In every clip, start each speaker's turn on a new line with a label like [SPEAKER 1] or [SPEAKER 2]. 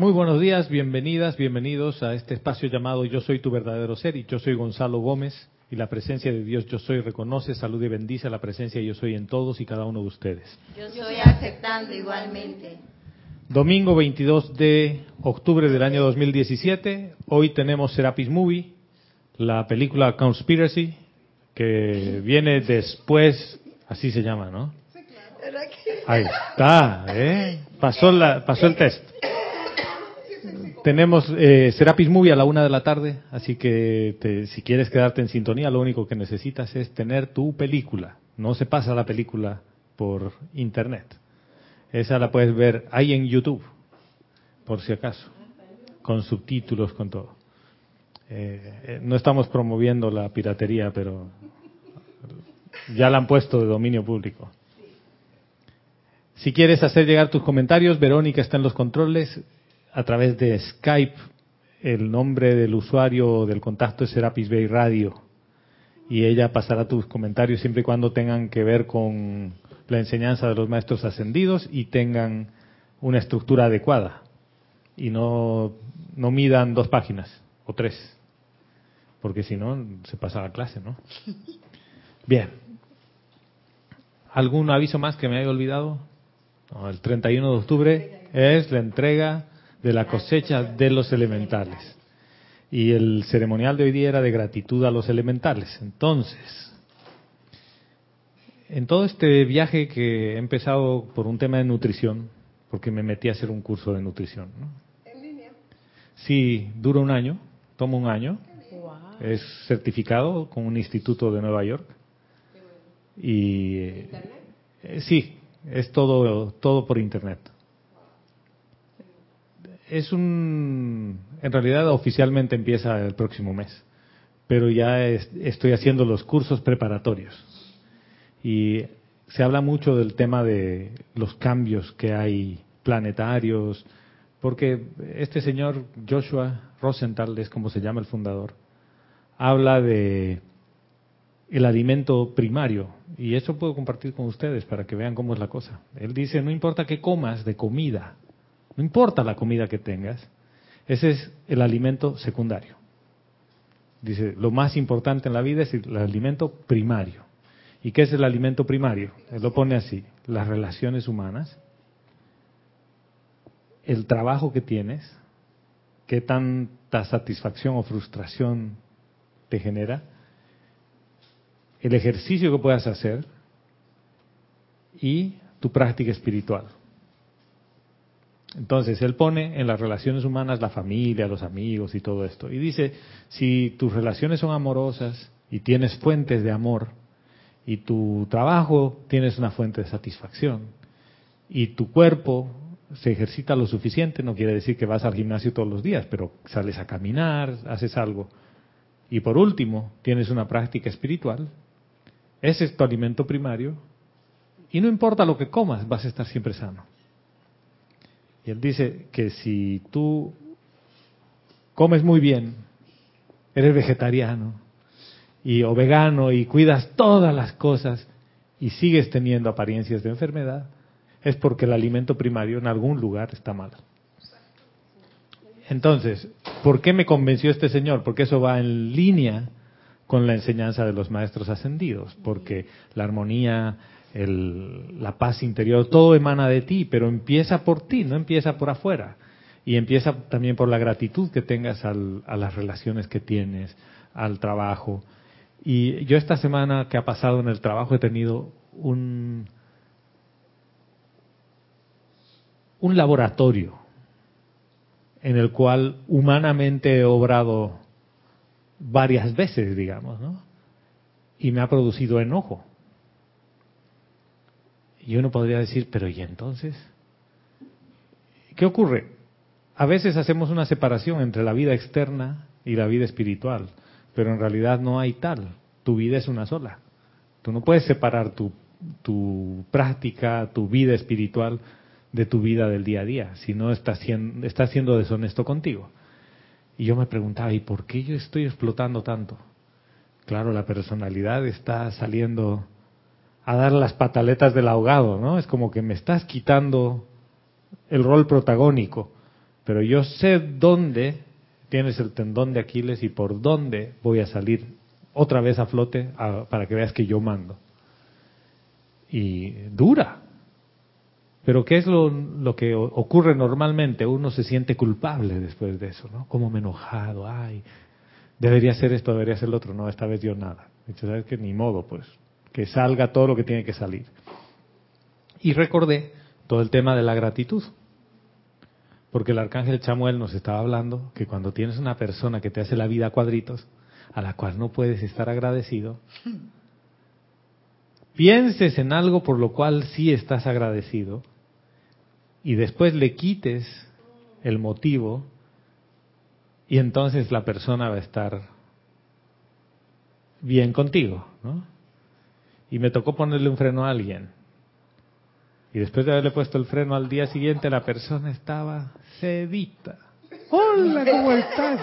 [SPEAKER 1] Muy buenos días, bienvenidas, bienvenidos a este espacio llamado Yo soy tu verdadero ser y yo soy Gonzalo Gómez y la presencia de Dios Yo soy reconoce, salud y bendice la presencia Yo soy en todos y cada uno de ustedes.
[SPEAKER 2] Yo soy aceptando igualmente.
[SPEAKER 1] Domingo 22 de octubre del año 2017, hoy tenemos Serapis Movie, la película Conspiracy, que viene después, así se llama, ¿no? Ahí está, ¿eh? Pasó, la, pasó el test. Tenemos eh, Serapis Movie a la una de la tarde, así que si quieres quedarte en sintonía, lo único que necesitas es tener tu película. No se pasa la película por internet. Esa la puedes ver ahí en YouTube, por si acaso, con subtítulos, con todo. Eh, eh, no estamos promoviendo la piratería, pero ya la han puesto de dominio público. Si quieres hacer llegar tus comentarios, Verónica está en los controles a través de Skype. El nombre del usuario del contacto es Serapis Bay Radio. Y ella pasará tus comentarios siempre y cuando tengan que ver con la enseñanza de los maestros ascendidos y tengan una estructura adecuada. Y no, no midan dos páginas o tres. Porque si no, se pasa la clase, ¿no? Bien. ¿Algún aviso más que me haya olvidado? el 31 de octubre es la entrega de la cosecha de los elementales. Y el ceremonial de hoy día era de gratitud a los elementales. Entonces, en todo este viaje que he empezado por un tema de nutrición, porque me metí a hacer un curso de nutrición. ¿En línea? Sí, dura un año, toma un año. Es certificado con un instituto de Nueva York. Y eh, sí, es todo todo por internet es un, en realidad oficialmente empieza el próximo mes, pero ya estoy haciendo los cursos preparatorios. Y se habla mucho del tema de los cambios que hay planetarios, porque este señor Joshua Rosenthal, es como se llama el fundador, habla de el alimento primario, y eso puedo compartir con ustedes para que vean cómo es la cosa. Él dice, no importa qué comas de comida, no importa la comida que tengas, ese es el alimento secundario. Dice, lo más importante en la vida es el alimento primario. ¿Y qué es el alimento primario? Él lo pone así, las relaciones humanas, el trabajo que tienes, qué tanta satisfacción o frustración te genera, el ejercicio que puedas hacer y tu práctica espiritual. Entonces, él pone en las relaciones humanas la familia, los amigos y todo esto. Y dice, si tus relaciones son amorosas y tienes fuentes de amor, y tu trabajo tienes una fuente de satisfacción, y tu cuerpo se ejercita lo suficiente, no quiere decir que vas al gimnasio todos los días, pero sales a caminar, haces algo. Y por último, tienes una práctica espiritual, ese es tu alimento primario, y no importa lo que comas, vas a estar siempre sano. Y él dice que si tú comes muy bien, eres vegetariano y o vegano y cuidas todas las cosas y sigues teniendo apariencias de enfermedad, es porque el alimento primario en algún lugar está mal. Entonces, ¿por qué me convenció este señor? Porque eso va en línea con la enseñanza de los maestros ascendidos, porque la armonía el, la paz interior, todo emana de ti, pero empieza por ti, no empieza por afuera. Y empieza también por la gratitud que tengas al, a las relaciones que tienes, al trabajo. Y yo esta semana que ha pasado en el trabajo he tenido un, un laboratorio en el cual humanamente he obrado varias veces, digamos, ¿no? Y me ha producido enojo y uno podría decir, pero ¿y entonces? ¿Qué ocurre? A veces hacemos una separación entre la vida externa y la vida espiritual, pero en realidad no hay tal. Tu vida es una sola. Tú no puedes separar tu, tu práctica, tu vida espiritual de tu vida del día a día, si no estás siendo, estás siendo deshonesto contigo. Y yo me preguntaba, ¿y por qué yo estoy explotando tanto? Claro, la personalidad está saliendo a dar las pataletas del ahogado, ¿no? Es como que me estás quitando el rol protagónico. pero yo sé dónde tienes el tendón de Aquiles y por dónde voy a salir otra vez a flote para que veas que yo mando. Y dura. Pero ¿qué es lo, que ocurre normalmente? Uno se siente culpable después de eso, ¿no? Como me enojado, ay, debería ser esto, debería ser lo otro. No, esta vez yo nada. ¿sabes que Ni modo, pues. Que salga todo lo que tiene que salir. Y recordé todo el tema de la gratitud. Porque el arcángel Chamuel nos estaba hablando que cuando tienes una persona que te hace la vida a cuadritos, a la cual no puedes estar agradecido, pienses en algo por lo cual sí estás agradecido y después le quites el motivo y entonces la persona va a estar bien contigo, ¿no? Y me tocó ponerle un freno a alguien. Y después de haberle puesto el freno al día siguiente, la persona estaba sedita. Hola, ¿cómo estás?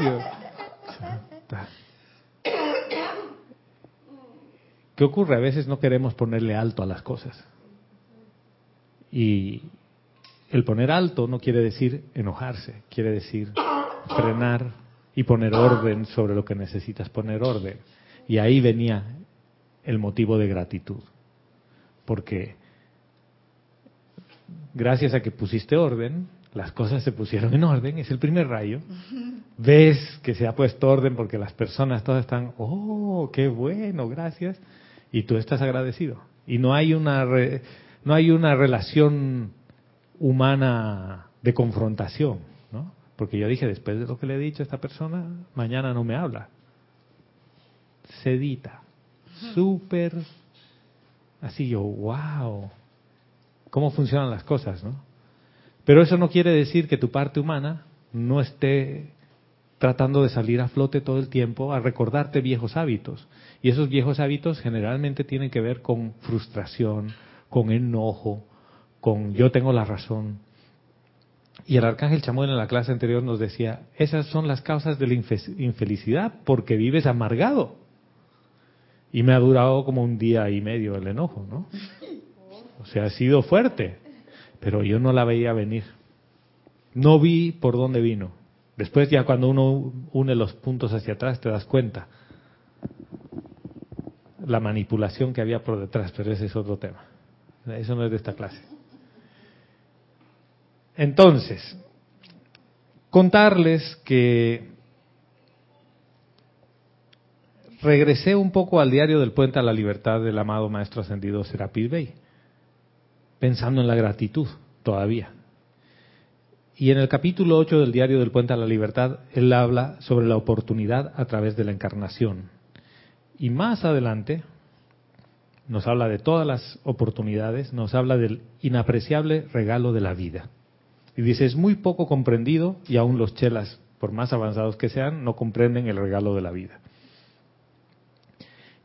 [SPEAKER 1] ¿Qué ocurre? A veces no queremos ponerle alto a las cosas. Y el poner alto no quiere decir enojarse, quiere decir frenar y poner orden sobre lo que necesitas poner orden. Y ahí venía el motivo de gratitud. Porque gracias a que pusiste orden, las cosas se pusieron en orden, es el primer rayo. Ves que se ha puesto orden porque las personas todas están, oh, qué bueno, gracias, y tú estás agradecido. Y no hay una no hay una relación humana de confrontación, ¿no? Porque yo dije, después de lo que le he dicho a esta persona, mañana no me habla. Sedita, súper, así yo, wow, cómo funcionan las cosas, ¿no? Pero eso no quiere decir que tu parte humana no esté tratando de salir a flote todo el tiempo a recordarte viejos hábitos. Y esos viejos hábitos generalmente tienen que ver con frustración, con enojo, con yo tengo la razón. Y el arcángel Chamuel en la clase anterior nos decía, esas son las causas de la infelicidad porque vives amargado. Y me ha durado como un día y medio el enojo, ¿no? O sea, ha sido fuerte, pero yo no la veía venir. No vi por dónde vino. Después ya cuando uno une los puntos hacia atrás te das cuenta la manipulación que había por detrás, pero ese es otro tema. Eso no es de esta clase. Entonces, contarles que regresé un poco al diario del Puente a la Libertad del amado Maestro Ascendido Serapis Bey, pensando en la gratitud todavía. Y en el capítulo 8 del diario del Puente a la Libertad, él habla sobre la oportunidad a través de la encarnación. Y más adelante, nos habla de todas las oportunidades, nos habla del inapreciable regalo de la vida. Y dice, es muy poco comprendido y aún los chelas, por más avanzados que sean, no comprenden el regalo de la vida.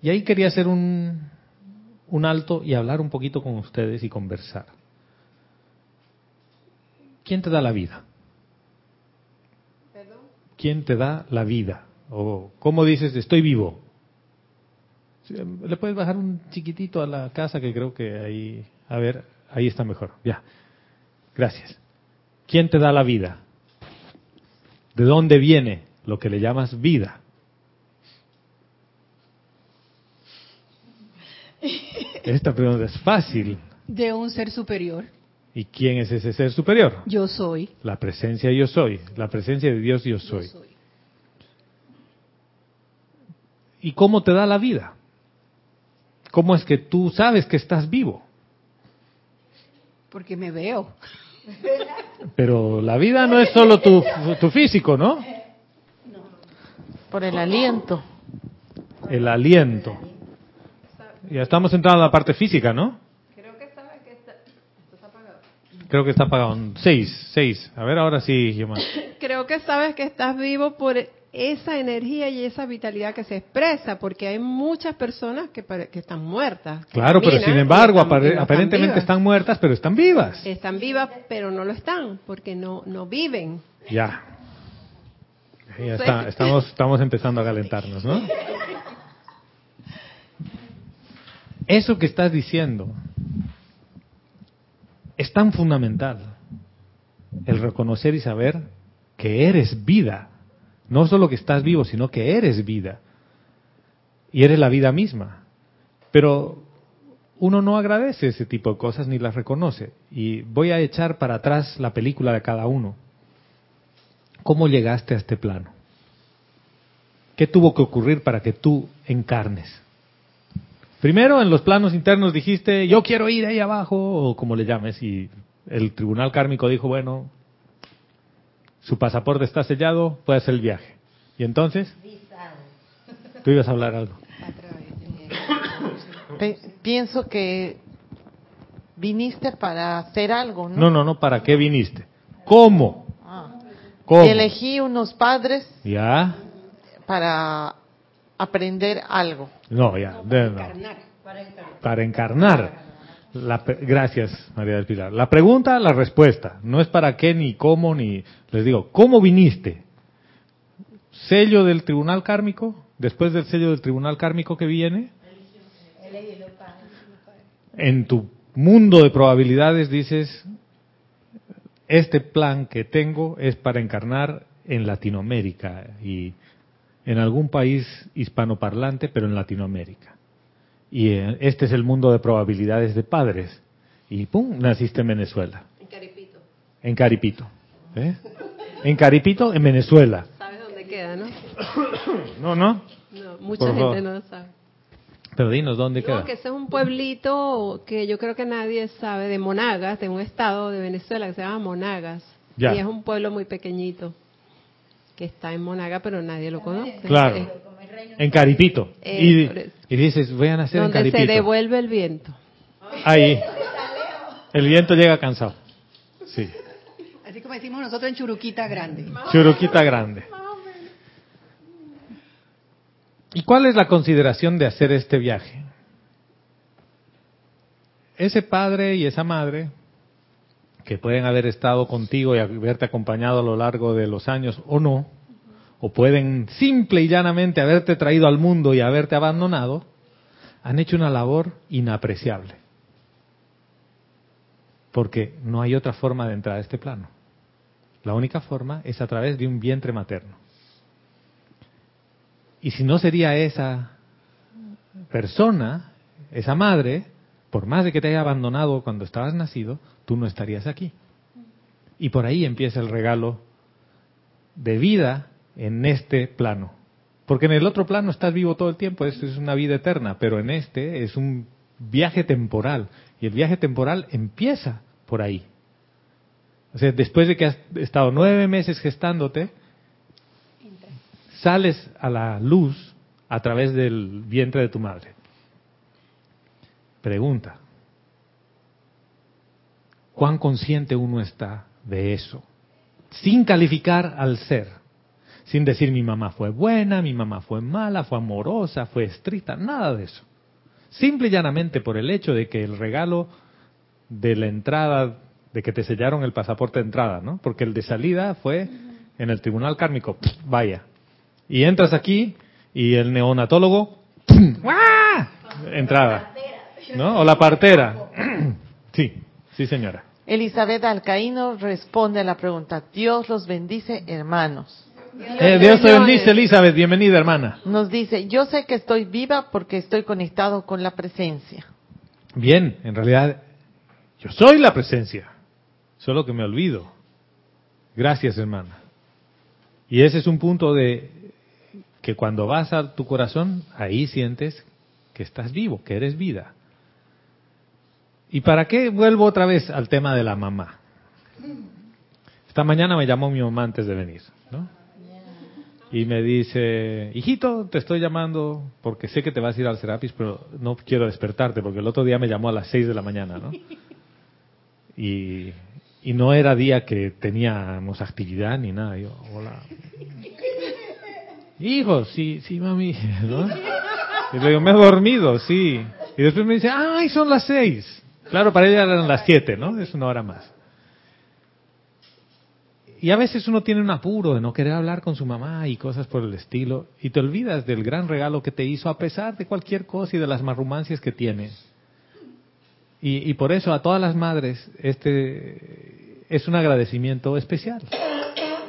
[SPEAKER 1] Y ahí quería hacer un, un alto y hablar un poquito con ustedes y conversar. ¿Quién te da la vida? ¿Quién te da la vida? O cómo dices, estoy vivo. Le puedes bajar un chiquitito a la casa que creo que ahí, a ver, ahí está mejor. Ya. Gracias. ¿Quién te da la vida? ¿De dónde viene lo que le llamas vida? Esta pregunta es fácil.
[SPEAKER 3] De un ser superior.
[SPEAKER 1] ¿Y quién es ese ser superior?
[SPEAKER 3] Yo soy.
[SPEAKER 1] La presencia yo soy. La presencia de Dios yo soy. Yo soy. ¿Y cómo te da la vida? ¿Cómo es que tú sabes que estás vivo?
[SPEAKER 3] Porque me veo.
[SPEAKER 1] Pero la vida no es solo tu, físico, ¿no?
[SPEAKER 4] Por el aliento.
[SPEAKER 1] El aliento. Ya estamos entrando a la parte física, ¿no?
[SPEAKER 3] Creo que sabes que está, está apagado.
[SPEAKER 1] Creo que está apagado. Seis, seis. A ver, ahora sí,
[SPEAKER 3] Creo que sabes que estás vivo por esa energía y esa vitalidad que se expresa, porque hay muchas personas que, que están muertas.
[SPEAKER 1] Claro, pero sin embargo, aparentemente están, muertas, pero están vivas.
[SPEAKER 3] Están vivas, pero no lo están, porque no, no viven.
[SPEAKER 1] Ya. Ya está, estamos, estamos empezando a calentarnos, ¿no? Eso que estás diciendo es tan fundamental, el reconocer y saber que eres vida. No solo que estás vivo, sino que eres vida. Y eres la vida misma. Pero uno no agradece ese tipo de cosas ni las reconoce. Y voy a echar para atrás la película de cada uno. ¿Cómo llegaste a este plano? ¿Qué tuvo que ocurrir para que tú encarnes? Primero, en los planos internos dijiste, yo quiero ir ahí abajo, o como le llames, y el tribunal kármico dijo, bueno, su pasaporte está sellado, puede hacer el viaje. Y entonces, tú ibas a hablar algo.
[SPEAKER 4] pienso que viniste para hacer algo, ¿no?
[SPEAKER 1] No, no, no, ¿para qué viniste? ¿Cómo? Ah. ¿Cómo?
[SPEAKER 4] Elegí unos padres.
[SPEAKER 1] Ya.
[SPEAKER 4] Para aprender algo.
[SPEAKER 1] No, ya. Para, encarnar. para encarnar. La, gracias, María del Pilar. La pregunta, la respuesta. No es para qué, ni cómo, ni... Les digo, ¿cómo viniste? ¿Sello del tribunal kármico? Después del sello del tribunal kármico que viene. En tu mundo de probabilidades dices, este plan que tengo es para encarnar en Latinoamérica y en algún país hispanoparlante, pero en Latinoamérica. Y eh, este es el mundo de probabilidades de padres. Y ¡pum! Naciste en Venezuela.
[SPEAKER 3] En Caripito.
[SPEAKER 1] En Caripito. ¿eh? En Caripito, en Venezuela.
[SPEAKER 3] ¿Sabes dónde queda, no?
[SPEAKER 1] no, no.
[SPEAKER 3] No, mucha gente no lo sabe.
[SPEAKER 1] Pero dinos, ¿dónde queda?
[SPEAKER 3] que ese es un pueblito que yo creo que nadie sabe, de Monagas, de un estado de Venezuela que se llama Monagas. Y es un pueblo muy pequeñito que está en Monagas, pero nadie lo conoce.
[SPEAKER 1] Claro. En Caripito. y, dices, voy a nacer en Caripito.
[SPEAKER 3] Donde se devuelve el viento.
[SPEAKER 1] Ahí. El viento llega cansado. Sí.
[SPEAKER 5] Así como decimos nosotros en Churuquita Grande.
[SPEAKER 1] Churuquita Grande. ¿Y cuál es la consideración de hacer este viaje? Ese padre y esa madre que pueden haber estado contigo y haberte acompañado a lo largo de los años o no, o pueden simple y llanamente haberte traído al mundo y haberte abandonado, han hecho una labor inapreciable. Porque no hay otra forma de entrar a este plano. La única forma es a través de un vientre materno. Y si no sería esa persona, esa madre, por más de que te haya abandonado cuando estabas nacido, tú no estarías aquí. Y por ahí empieza el regalo de vida en este plano. Porque en el otro plano estás vivo todo el tiempo, es, es una vida eterna, pero en este es un viaje temporal. Y el viaje temporal empieza por ahí. O sea, después de que has estado nueve meses gestándote, sales a la luz a través del vientre de tu madre. Pregunta, ¿cuán consciente uno está de eso? Sin calificar al ser sin decir mi mamá fue buena, mi mamá fue mala, fue amorosa, fue estricta, nada de eso. Simple y llanamente por el hecho de que el regalo de la entrada, de que te sellaron el pasaporte de entrada, ¿no? Porque el de salida fue en el tribunal kármico, vaya. Y entras aquí y el neonatólogo, entrada, ¿no? O la partera. sí, sí señora.
[SPEAKER 4] Elizabeth Alcaíno responde a la pregunta, Dios los bendice hermanos.
[SPEAKER 1] Eh, Dios te bendice, Elizabeth. Bienvenida, hermana.
[SPEAKER 4] Nos dice, yo sé que estoy viva porque estoy conectado con la presencia.
[SPEAKER 1] Bien, en realidad, yo soy la presencia. Solo que me olvido. Gracias, hermana. Y ese es un punto de que cuando vas a tu corazón, ahí sientes que estás vivo, que eres vida. ¿Y para qué vuelvo otra vez al tema de la mamá? Esta mañana me llamó mi mamá antes de venir, ¿no? y me dice, hijito, te estoy llamando porque sé que te vas a ir al Serapis, pero no quiero despertarte porque el otro día me llamó a las 6 de la mañana, ¿no? Y, y no era día que teníamos actividad ni nada. Yo, hola. Hijo, sí, sí, mami, ¿no? Y le digo, me he dormido, sí. Y después me dice, ay, son las 6. Claro, para ella eran las 7, ¿no? Es una hora más. Y a veces uno tiene un apuro de no querer hablar con su mamá y cosas por el estilo, y te olvidas del gran regalo que te hizo a pesar de cualquier cosa y de las marrumancias que tiene. Y, por eso a todas las madres este es un agradecimiento especial.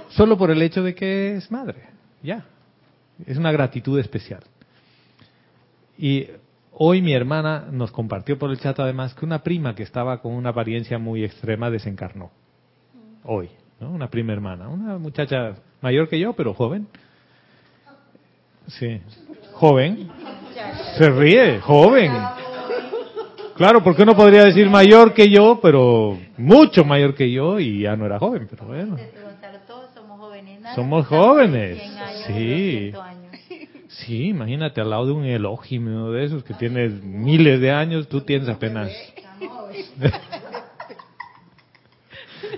[SPEAKER 1] Solo por el hecho de que es madre. Ya. Es una gratitud especial. Y hoy mi hermana nos compartió por el chat además que una prima que estaba con una apariencia muy extrema desencarnó. Hoy, ¿no? Una prima hermana. Una muchacha mayor que yo, pero joven. Sí. Joven. Se ríe, joven. Claro, porque uno podría decir mayor que yo, pero mucho mayor que yo y ya no era joven, pero bueno. Somos jóvenes. Sí. Sí, imagínate al lado de un elógimo de esos que tiene miles de años, tú tienes apenas.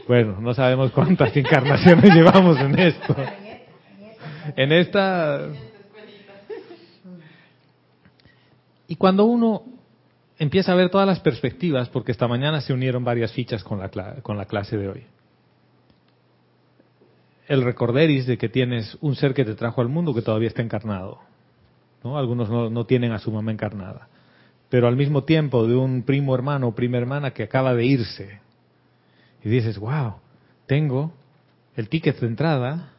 [SPEAKER 1] bueno, no sabemos cuántas encarnaciones llevamos en esto. En esta. Y cuando uno empieza a ver todas las perspectivas, porque esta mañana se unieron varias fichas con la, con la clase de hoy. El recorderis de que tienes un ser que te trajo al mundo que todavía está encarnado. ¿no? Algunos no, tienen a su mamá encarnada. Pero al mismo tiempo de un primo hermano o prima hermana que acaba de irse. Y dices, wow, tengo el ticket de entrada,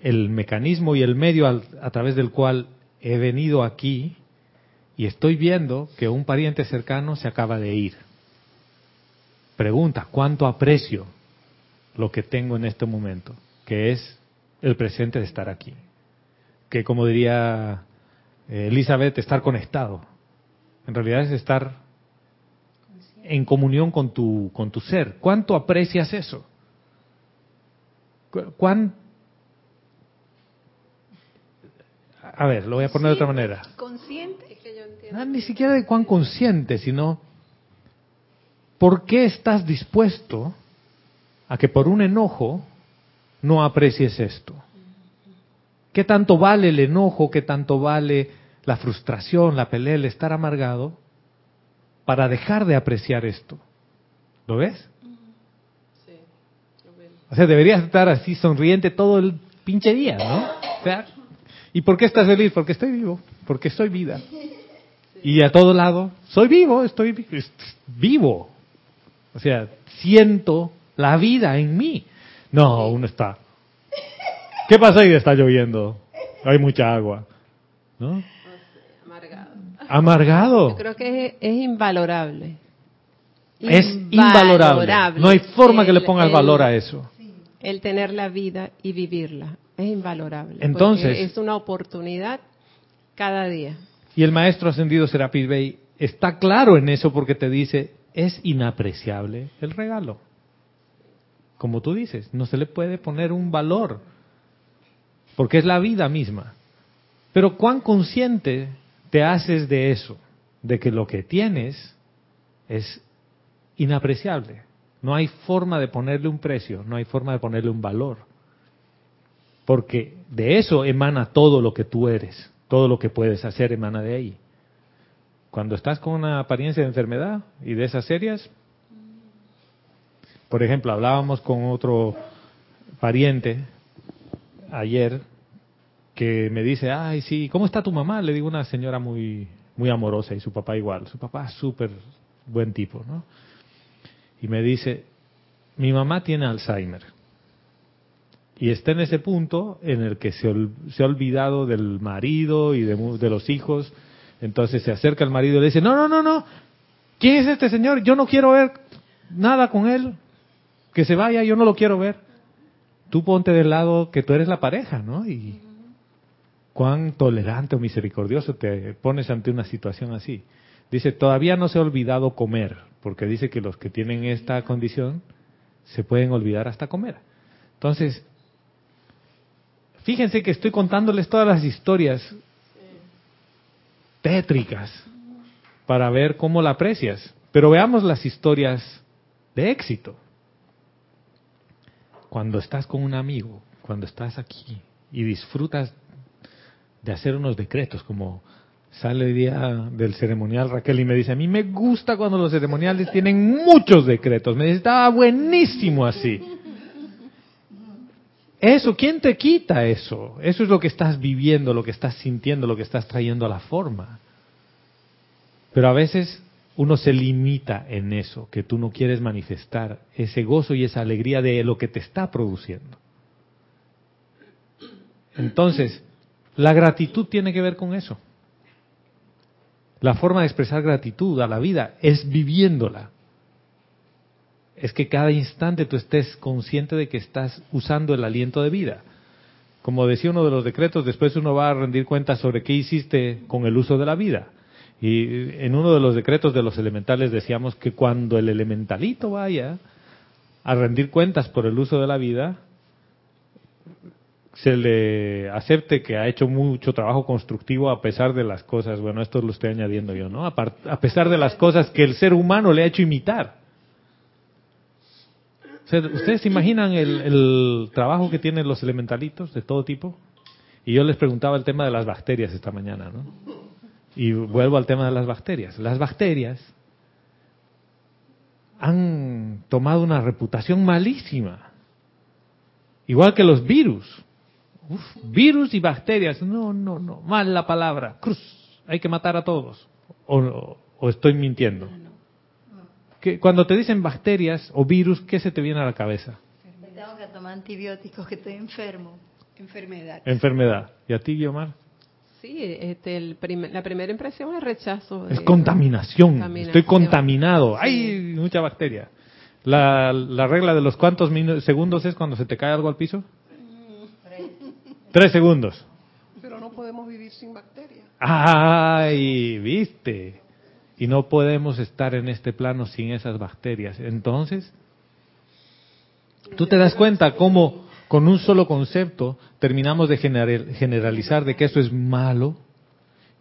[SPEAKER 1] el mecanismo y el medio a través del cual he venido aquí y estoy viendo que un pariente cercano se acaba de ir. Pregunta, ¿cuánto aprecio lo que tengo en este momento? Que es el presente de estar aquí. Que como diría eh, Elizabeth, estar conectado. En realidad es estar en comunión con tu, con tu ser. ¿Cuánto aprecias eso? ¿Cuán, a ver, lo voy a poner de otra manera.
[SPEAKER 5] Consciente
[SPEAKER 1] Ah, ni siquiera de cuán consciente, sino por qué estás dispuesto a que por un enojo no aprecies esto. ¿Qué tanto vale el enojo? ¿Qué tanto vale la frustración, la pelea, el estar amargado para dejar de apreciar esto? ¿Lo ves? Sí, O sea, deberías estar así sonriente todo el pinche día, ¿no? ¿Y por qué estás feliz? Porque estoy vivo, porque soy vida. Y a todo lado, soy vivo, estoy vivo. O sea, siento la vida en mí. No, uno está. ¿Qué pasa ahí? Está lloviendo. Hay mucha agua. ¿No? Amargado. Amargado.
[SPEAKER 3] Yo creo que es, invalorable.
[SPEAKER 1] Es invalorable. No hay forma que le pongas valor a eso.
[SPEAKER 3] El tener la vida y vivirla. Es invalorable.
[SPEAKER 1] Entonces.
[SPEAKER 3] Es una oportunidad cada día.
[SPEAKER 1] Y el maestro ascendido Serapis Bey está claro en eso porque te dice, es inapreciable el regalo. Como tú dices, no se le puede poner un valor, porque es la vida misma. Pero cuán consciente te haces de eso, de que lo que tienes es inapreciable. No hay forma de ponerle un precio, no hay forma de ponerle un valor. Porque de eso emana todo lo que tú eres. Todo lo que puedes hacer emana de ahí. Cuando estás con una apariencia de enfermedad y de esas serias, por ejemplo, hablábamos con otro pariente ayer que me dice, ay, sí, ¿cómo está tu mamá? Le digo una señora muy, muy amorosa y su papá igual. Su papá es súper buen tipo, ¿no? Y me dice, mi mamá tiene Alzheimer y está en ese punto en el que se, ha olvidado del marido y de, los hijos. Entonces se acerca al marido y le dice, no, no, no, no, ¿quién es este señor? Yo no quiero ver nada con él. Que se vaya, yo no lo quiero ver. Tú ponte del lado que tú eres la pareja, ¿no? Y cuán tolerante o misericordioso te pones ante una situación así. Dice, todavía no se ha olvidado comer, porque dice que los que tienen esta condición se pueden olvidar hasta comer. Entonces, Fíjense que estoy contándoles todas las historias tétricas para ver cómo la aprecias. Pero veamos las historias de éxito. Cuando estás con un amigo, cuando estás aquí y disfrutas de hacer unos decretos, como sale el día del ceremonial Raquel y me dice, a mí me gusta cuando los ceremoniales tienen muchos decretos. Me dice, estaba buenísimo así. Eso, ¿quién te quita eso? Eso es lo que estás viviendo, lo que estás sintiendo, lo que estás trayendo a la forma. Pero a veces uno se limita en eso, que tú no quieres manifestar ese gozo y esa alegría de lo que te está produciendo. Entonces, la gratitud tiene que ver con eso. La forma de expresar gratitud a la vida es viviéndola. Es que cada instante tú estés consciente de que estás usando el aliento de vida. Como decía uno de los decretos, después uno va a rendir cuentas sobre qué hiciste con el uso de la vida. Y en uno de los decretos de los elementales decíamos que cuando el elementalito vaya a rendir cuentas por el uso de la vida, se le acepte que ha hecho mucho trabajo constructivo a pesar de las cosas, bueno, esto lo estoy añadiendo yo, ¿no? A, pesar de las cosas que el ser humano le ha hecho imitar. ¿Ustedes se imaginan el, el, trabajo que tienen los elementalitos de todo tipo? Y yo les preguntaba el tema de las bacterias esta mañana, ¿no? Y vuelvo al tema de las bacterias. Las bacterias han tomado una reputación malísima. Igual que los virus. virus y bacterias. No, no, no. Mal la palabra. Cruz. Hay que matar a todos. O, estoy mintiendo. Que cuando te dicen bacterias o virus, ¿qué se te viene a la cabeza?
[SPEAKER 2] Tengo que tomar antibióticos, que estoy enfermo.
[SPEAKER 5] Enfermedad.
[SPEAKER 1] Enfermedad. ¿Y a ti, Guiomar?
[SPEAKER 3] Sí, este, la primera impresión es rechazo.
[SPEAKER 1] Es contaminación. Estoy contaminado. Hay mucha bacteria. La, la regla de los cuántos segundos es cuando se te cae algo al piso. Tres segundos.
[SPEAKER 5] Pero no podemos vivir sin bacterias.
[SPEAKER 1] Ay, viste. Y no podemos estar en este plano sin esas bacterias. Entonces, tú te das cuenta cómo con un solo concepto terminamos de generalizar de que eso es malo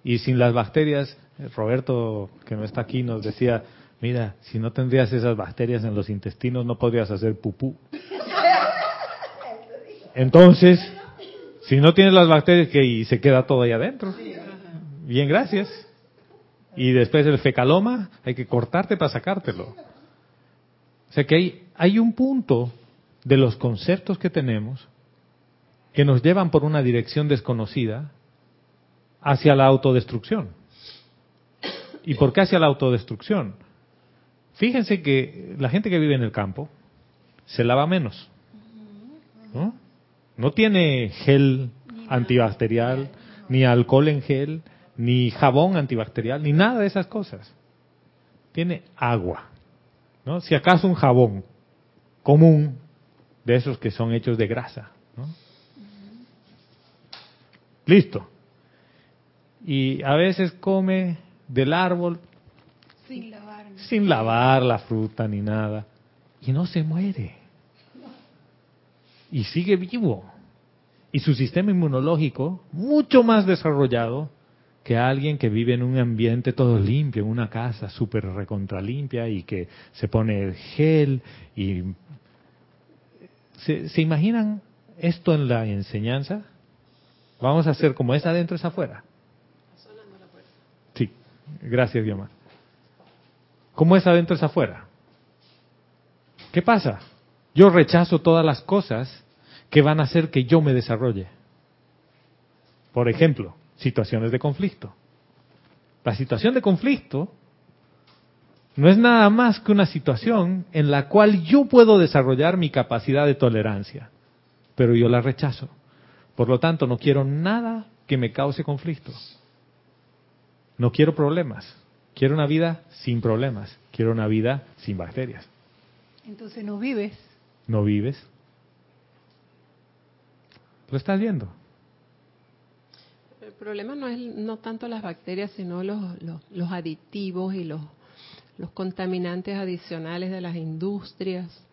[SPEAKER 1] y sin las bacterias, Roberto, que no está aquí, nos decía, mira, si no tendrías esas bacterias en los intestinos no podrías hacer pupú. Entonces, si no tienes las bacterias, que y se queda todo ahí adentro. Bien, gracias. Y después el fecaloma, hay que cortarte para sacártelo. O sea que hay, hay un punto de los conceptos que tenemos que nos llevan por una dirección desconocida hacia la autodestrucción. ¿Y por qué hacia la autodestrucción? Fíjense que la gente que vive en el campo se lava menos. ¿no? no tiene gel antibacterial, ni alcohol en gel, ni jabón antibacterial, ni nada de esas cosas. Tiene agua. ¿no? Si acaso un jabón común de esos que son hechos de grasa. Listo. Y a veces come del árbol
[SPEAKER 5] sin lavar,
[SPEAKER 1] sin lavar la fruta ni nada. Y no se muere. Y sigue vivo. Y su sistema inmunológico, mucho más desarrollado que alguien que vive en un ambiente todo limpio, en una casa súper recontralimpia y que se pone gel y ¿Se, imaginan esto en la enseñanza? Vamos a hacer como es adentro, es afuera. Sí, gracias, Guiomar. ¿Cómo es adentro, es afuera? ¿Qué pasa? Yo rechazo todas las cosas que van a hacer que yo me desarrolle. Por ejemplo, situaciones de conflicto. La situación de conflicto no es nada más que una situación en la cual yo puedo desarrollar mi capacidad de tolerancia, pero yo la rechazo. Por lo tanto, no quiero nada que me cause conflicto. No quiero problemas. Quiero una vida sin problemas. Quiero una vida sin bacterias.
[SPEAKER 5] Entonces no vives.
[SPEAKER 1] No vives. ¿Lo estás viendo?
[SPEAKER 3] El problema no es no tanto las bacterias, sino los, los aditivos y los los contaminantes adicionales de las industrias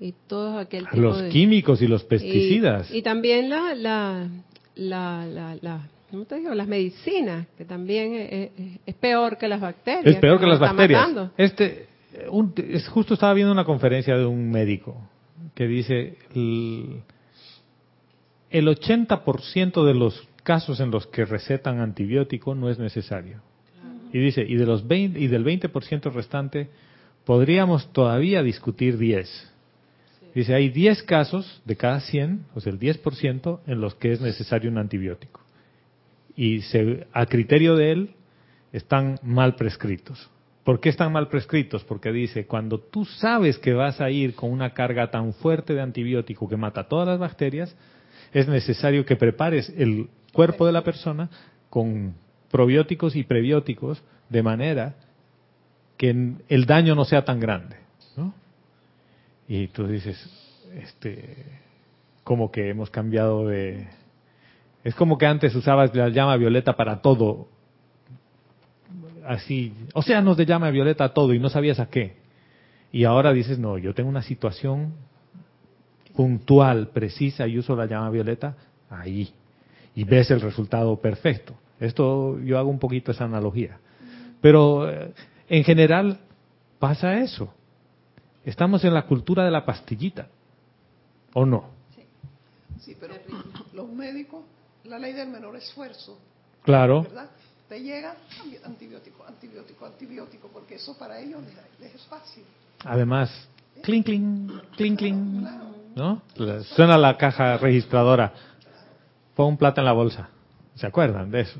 [SPEAKER 3] y todo aquel tipo
[SPEAKER 1] los químicos y los pesticidas.
[SPEAKER 3] y, también la la la, la, ¿cómo te digo? las medicinas que también es, peor que las bacterias
[SPEAKER 1] es peor que, las bacterias. este un, es, justo estaba viendo una conferencia de un médico que dice el, el 80% de los casos en los que recetan antibiótico no es necesario y dice, y, de los 20, y del 20% restante podríamos todavía discutir 10. Dice, hay 10 casos de cada 100, o sea, el 10% en los que es necesario un antibiótico. Y se, a criterio de él, están mal prescritos. ¿Por qué están mal prescritos? Porque dice, cuando tú sabes que vas a ir con una carga tan fuerte de antibiótico que mata todas las bacterias, es necesario que prepares el cuerpo de la persona con probióticos y prebióticos de manera que el daño no sea tan grande. ¿no? Y tú dices, este, como que hemos cambiado de... Es como que antes usabas la llama violeta para todo, así, océanos de llama violeta a todo y no sabías a qué. Y ahora dices, no, yo tengo una situación puntual, precisa y uso la llama violeta ahí. Y ves el resultado perfecto. Esto yo hago un poquito esa analogía. Pero eh, en general pasa eso. Estamos en la cultura de la pastillita. ¿O no?
[SPEAKER 5] Sí, pero los médicos, la ley del menor esfuerzo,
[SPEAKER 1] Claro.
[SPEAKER 5] ¿verdad? Te llega antibiótico, antibiótico, antibiótico, porque eso para ellos les, es fácil.
[SPEAKER 1] Además, clink, clink, clink, clink, ¿no? Suena la caja registradora. Pon plata en la bolsa. ¿Se acuerdan de eso?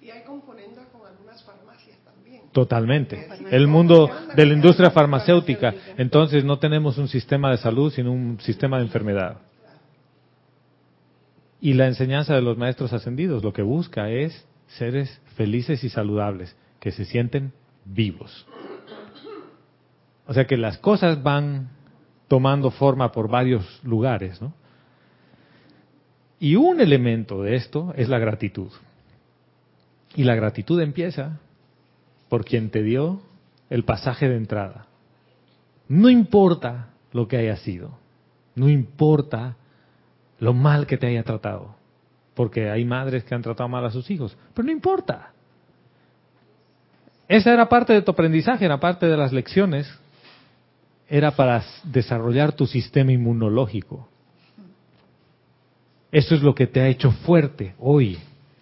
[SPEAKER 5] Y hay componendas con algunas farmacias también.
[SPEAKER 1] Totalmente. El mundo de la industria farmacéutica. Entonces no tenemos un sistema de salud, sino un sistema de enfermedad. Y la enseñanza de los maestros ascendidos lo que busca es seres felices y saludables, que se sienten vivos. O sea que las cosas van tomando forma por varios lugares, ¿no? Y un elemento de esto es la gratitud. Y la gratitud empieza por quien te dio el pasaje de entrada. No importa lo que haya sido, no importa lo mal que te haya tratado, porque hay madres que han tratado mal a sus hijos, pero no importa. Esa era parte de tu aprendizaje, era parte de las lecciones, era para desarrollar tu sistema inmunológico. Eso es lo que te ha hecho fuerte hoy.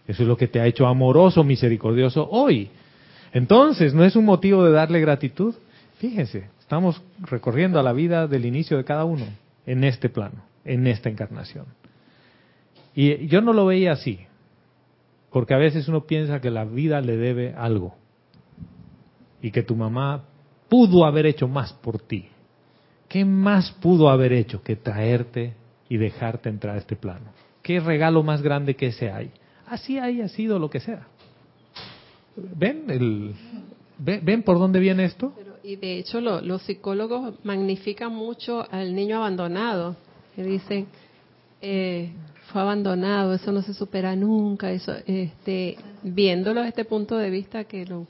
[SPEAKER 1] Eso es lo que te ha hecho amoroso, misericordioso hoy. Entonces, ¿no es un motivo de darle gratitud? Fíjense, estamos recorriendo a la vida del inicio de cada uno en este plano, en esta encarnación. Y yo no lo veía así, porque a veces uno piensa que la vida le debe algo y que tu mamá pudo haber hecho más por ti. ¿Qué más pudo haber hecho que traerte y dejarte entrar a este plano? ¿Qué regalo más grande que ese hay? Así haya sido lo que sea. ¿Ven, el, ¿ven, ven por dónde viene esto?
[SPEAKER 3] Pero, y de hecho lo- los psicólogos magnifican mucho al niño abandonado. Que dicen, eh, fue abandonado, eso no se supera nunca. Eso, este, viéndolo desde este punto de vista que lo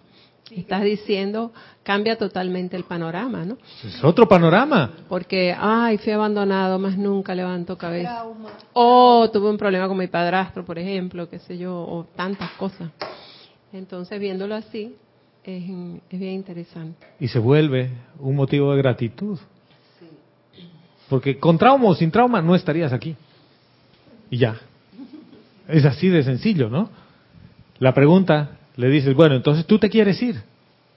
[SPEAKER 3] estás diciendo, cambia totalmente el panorama, ¿no?
[SPEAKER 1] Es otro panorama.
[SPEAKER 3] Porque, ay, fui abandonado, más nunca levanto cabeza.
[SPEAKER 5] Trauma.
[SPEAKER 3] O tuve un problema con mi padrastro, por ejemplo, qué sé yo, o tantas cosas. Entonces, viéndolo así, es, es bien interesante.
[SPEAKER 1] Y se vuelve un motivo de gratitud. Porque con trauma o sin trauma no estarías aquí. Y ya. Es así de sencillo, ¿no? La pregunta, le dices, bueno, entonces tú te quieres ir.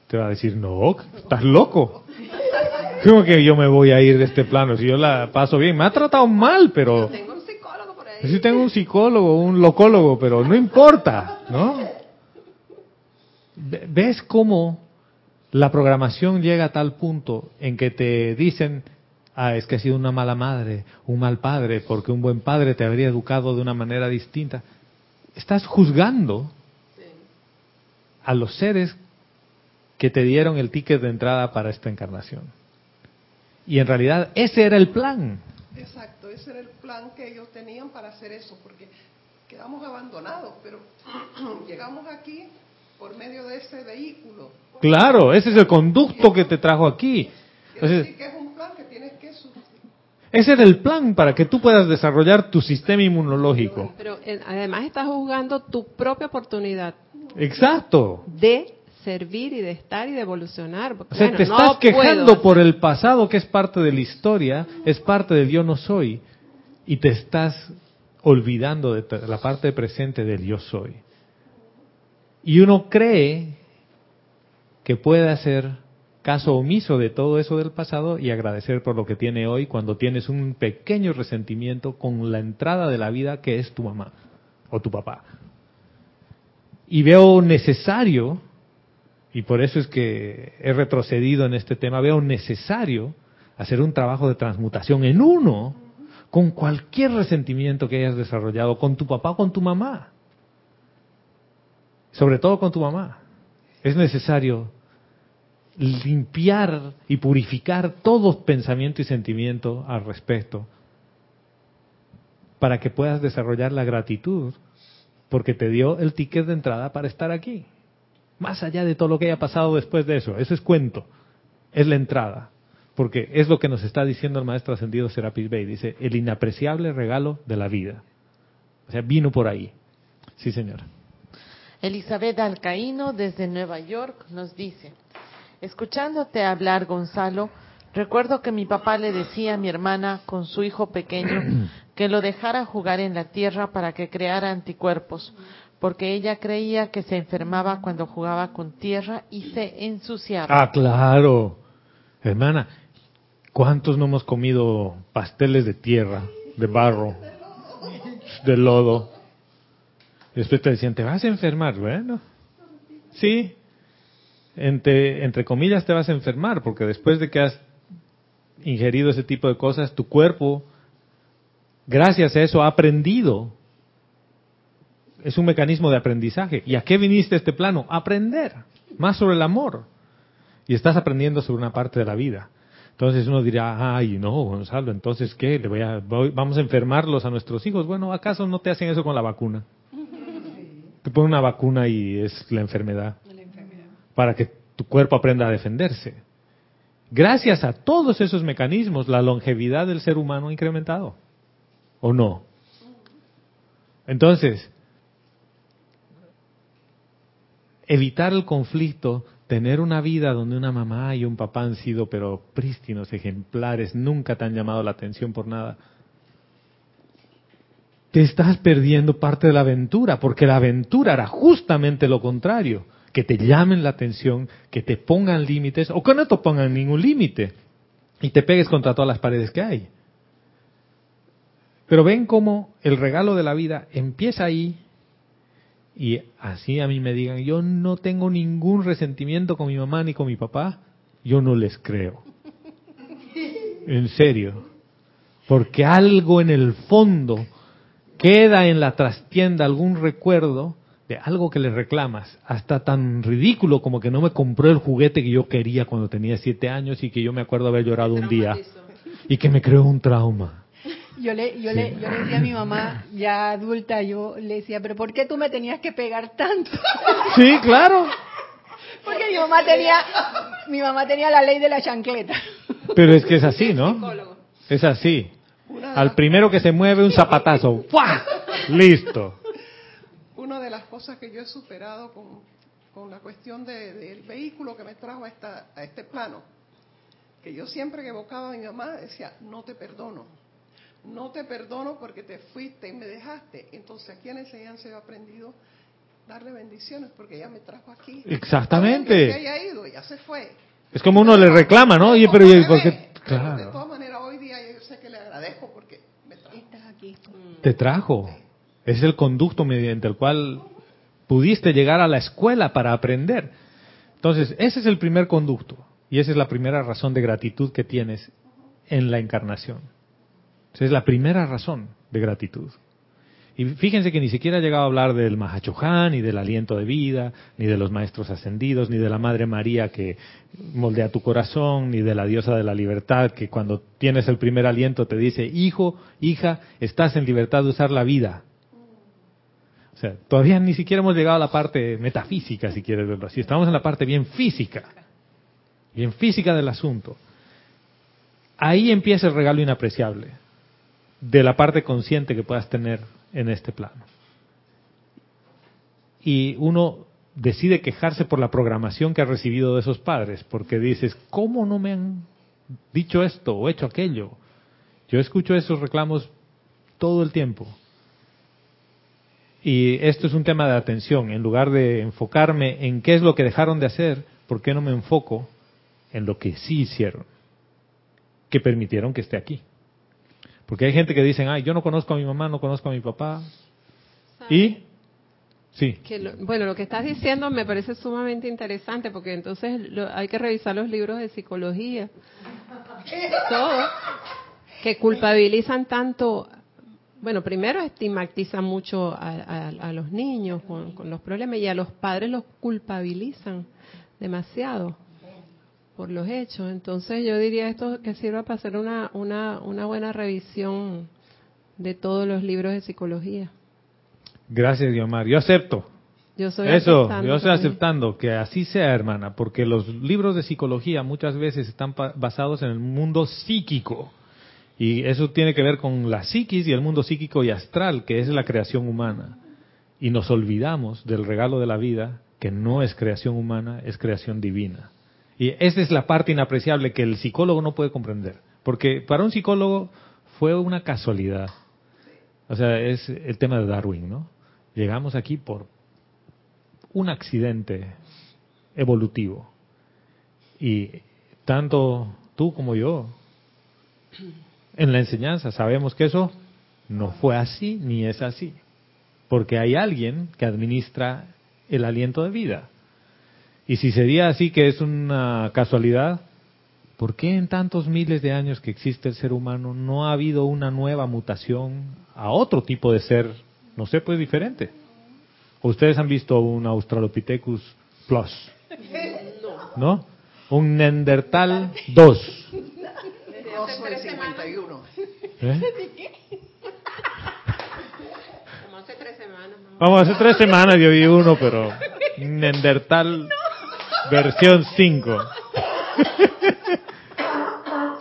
[SPEAKER 1] Te va a decir, no, estás loco. ¿Cómo que yo me voy a ir de este plano? Si yo la paso bien, me ha tratado mal, pero...
[SPEAKER 3] Tengo un psicólogo por ahí.
[SPEAKER 1] Sí tengo un psicólogo, un locólogo, pero no importa, ¿no? Ve- ¿Ves cómo la programación llega a tal punto en que te dicen, ah, es que has sido una mala madre, un mal padre, porque un buen padre te habría educado de una manera distinta? Estás juzgando a los seres que te dieron el ticket de entrada para esta encarnación. Y en realidad ese era el plan.
[SPEAKER 5] Exacto, ese era el plan que ellos tenían para hacer eso, porque quedamos abandonados, pero llegamos aquí por medio de ese vehículo.
[SPEAKER 1] Claro, ese es el conducto que te trajo aquí. Entonces,
[SPEAKER 5] decir que es un plan que tienes que
[SPEAKER 1] ese era el plan para que tú puedas desarrollar tu sistema inmunológico.
[SPEAKER 3] Pero eh, además estás juzgando tu propia oportunidad
[SPEAKER 1] Exacto.
[SPEAKER 3] de servir y de estar y de evolucionar. porque,
[SPEAKER 1] O sea,
[SPEAKER 3] bueno,
[SPEAKER 1] te estás quejando por el pasado que es parte de la historia, es parte del yo no soy, y te estás olvidando de la parte presente del yo soy. Y uno cree que puede hacer caso omiso de todo eso del pasado y agradecer por lo que tiene hoy cuando tienes un pequeño resentimiento con la entrada de la vida que es tu mamá o tu papá. Y veo necesario, y por eso es que he retrocedido en este tema, veo necesario hacer un trabajo de transmutación en uno con cualquier resentimiento que hayas desarrollado, con tu papá o con tu mamá. Sobre todo con tu mamá. Es necesario limpiar y purificar todo pensamiento y sentimiento al respecto para que puedas desarrollar la gratitud porque te dio el ticket de entrada para estar aquí. Más allá de todo lo que haya pasado después de eso, eso es cuento, es la entrada, porque es lo que nos está diciendo el maestro ascendido Serapis Bey, dice, el inapreciable regalo de la vida. O sea, vino por ahí. Sí, señora.
[SPEAKER 4] Elizabeth Alcaíno desde Nueva York nos dice, escuchándote hablar, Gonzalo, recuerdo que mi papá le decía a mi hermana con su hijo pequeño que lo dejara jugar en la tierra para que creara anticuerpos, porque ella creía que se enfermaba cuando jugaba con tierra y se ensuciaba.
[SPEAKER 1] Ah, claro. Hermana, ¿cuántos no hemos comido pasteles de tierra, de barro, de lodo? Después te decían, te vas a enfermar. Bueno, sí, entre, entre comillas te vas a enfermar, porque después de que has ingerido ese tipo de cosas, tu cuerpo, gracias a eso, ha aprendido. Es un mecanismo de aprendizaje. ¿Y a qué viniste a este plano? A aprender más sobre el amor. Y estás aprendiendo sobre una parte de la vida. Entonces uno dirá, ay, no, Gonzalo, entonces ¿qué? ¿Le voy a, ¿Vamos a enfermarlos a nuestros hijos? Bueno, ¿acaso no te hacen eso con la vacuna? Te ponen una vacuna y es la enfermedad. Para que tu cuerpo aprenda a defenderse. Gracias a todos esos mecanismos, la longevidad del ser humano ha incrementado. ¿O no? Entonces, evitar el conflicto, tener una vida donde una mamá y un papá han sido pero prístinos, ejemplares, nunca te han llamado la atención por nada. Te estás perdiendo parte de la aventura, porque la aventura era justamente lo contrario, que te llamen la atención, que te pongan límites o que no te pongan ningún límite y te pegues contra todas las paredes que hay. Pero ven cómo el regalo de la vida empieza ahí y así a mí me digan, yo no tengo ningún resentimiento con mi mamá ni con mi papá, yo no les creo. En serio. Porque algo en el fondo queda en la trastienda, algún recuerdo de algo que le reclamas, hasta tan ridículo como que no me compró el juguete que yo quería cuando tenía siete años y que yo me acuerdo haber llorado un día y que me creó un trauma.
[SPEAKER 2] Yo le, yo, le, yo le decía a mi mamá, ya adulta, yo le decía, pero ¿por qué tú me tenías que pegar tanto?
[SPEAKER 1] Sí, claro.
[SPEAKER 2] Porque mi mamá tenía, mi mamá tenía la ley de la chancleta.
[SPEAKER 1] Pero es que es así, ¿no? Es así. Al primero que se mueve un zapatazo, ¡fua! Listo.
[SPEAKER 5] Una de las cosas que yo he superado con, con la cuestión de- del vehículo que me trajo a, esta, a este plano, que yo siempre que evocaba a mi mamá decía, no te perdono, no te perdono porque te fuiste y me dejaste. Entonces aquí en la enseñanza yo he aprendido darle bendiciones porque ella me trajo aquí.
[SPEAKER 1] Exactamente.
[SPEAKER 5] Que haya ido, ya se fue.
[SPEAKER 1] Es como uno le reclama, ¿no? Oye, pero ¿y
[SPEAKER 5] bebé,
[SPEAKER 1] por qué?
[SPEAKER 5] pero de
[SPEAKER 1] Claro.
[SPEAKER 5] todas maneras hoy día yo sé que le agradezco porque me trajo.
[SPEAKER 2] Estás aquí.
[SPEAKER 1] Te trajo. Es el conducto mediante el cual pudiste llegar a la escuela para aprender. Entonces, ese es el primer conducto. Y esa es la primera razón de gratitud que tienes en la encarnación. Esa es la primera razón de gratitud. Y fíjense que ni siquiera he llegado a hablar del Mahachohan, ni del aliento de vida, ni de los maestros ascendidos, ni de la Madre María que moldea tu corazón, ni de la diosa de la libertad que cuando tienes el primer aliento te dice, hijo, hija, estás en libertad de usar la vida. O sea, todavía ni siquiera hemos llegado a la parte metafísica, si quieres verlo así. Estamos en la parte bien física, bien física del asunto. Ahí empieza el regalo inapreciable de la parte consciente que puedas tener en este plano. Y uno decide quejarse por la programación que ha recibido de esos padres, porque dices, ¿cómo no me han dicho esto o hecho aquello? Yo escucho esos reclamos todo el tiempo. Y esto es un tema de atención. En lugar de enfocarme en qué es lo que dejaron de hacer, ¿por qué no me enfoco en lo que sí hicieron? Que permitieron que esté aquí. Porque hay gente que dicen, ay, yo no conozco a mi mamá, no conozco a mi papá. Y, sí,
[SPEAKER 3] Que lo- bueno, lo que estás diciendo me parece sumamente interesante porque entonces lo- hay que revisar los libros de psicología. Todo. que culpabilizan tanto, bueno, primero estigmatizan mucho a, los niños con, los problemas y a los padres los culpabilizan demasiado por los hechos. Entonces yo diría esto que sirva para hacer una, una, una buena revisión de todos los libros de psicología.
[SPEAKER 1] Gracias, Diomar. Yo acepto.
[SPEAKER 3] Yo soy
[SPEAKER 1] Eso, yo estoy aceptando que así sea, hermana, porque los libros de psicología muchas veces están basados en el mundo psíquico. Y eso tiene que ver con la psiquis y el mundo psíquico y astral, que es la creación humana. Y nos olvidamos del regalo de la vida, que no es creación humana, es creación divina. Y esa es la parte inapreciable que el psicólogo no puede comprender. Porque para un psicólogo fue una casualidad. O sea, es el tema de Darwin, ¿no? Llegamos aquí por un accidente evolutivo. Y tanto tú como yo, en la enseñanza, sabemos que eso no fue así ni es así. Porque hay alguien que administra el aliento de vida. Y si sería así que es una casualidad, ¿por qué en tantos miles de años que existe el ser humano no ha habido una nueva mutación a otro tipo de ser, no sé, pues diferente? ¿Ustedes han visto un Australopithecus plus? No. Un Neandertal 2. ¿Eh? Vamos, hace tres semanas yo vi uno, pero Neandertal versión 5.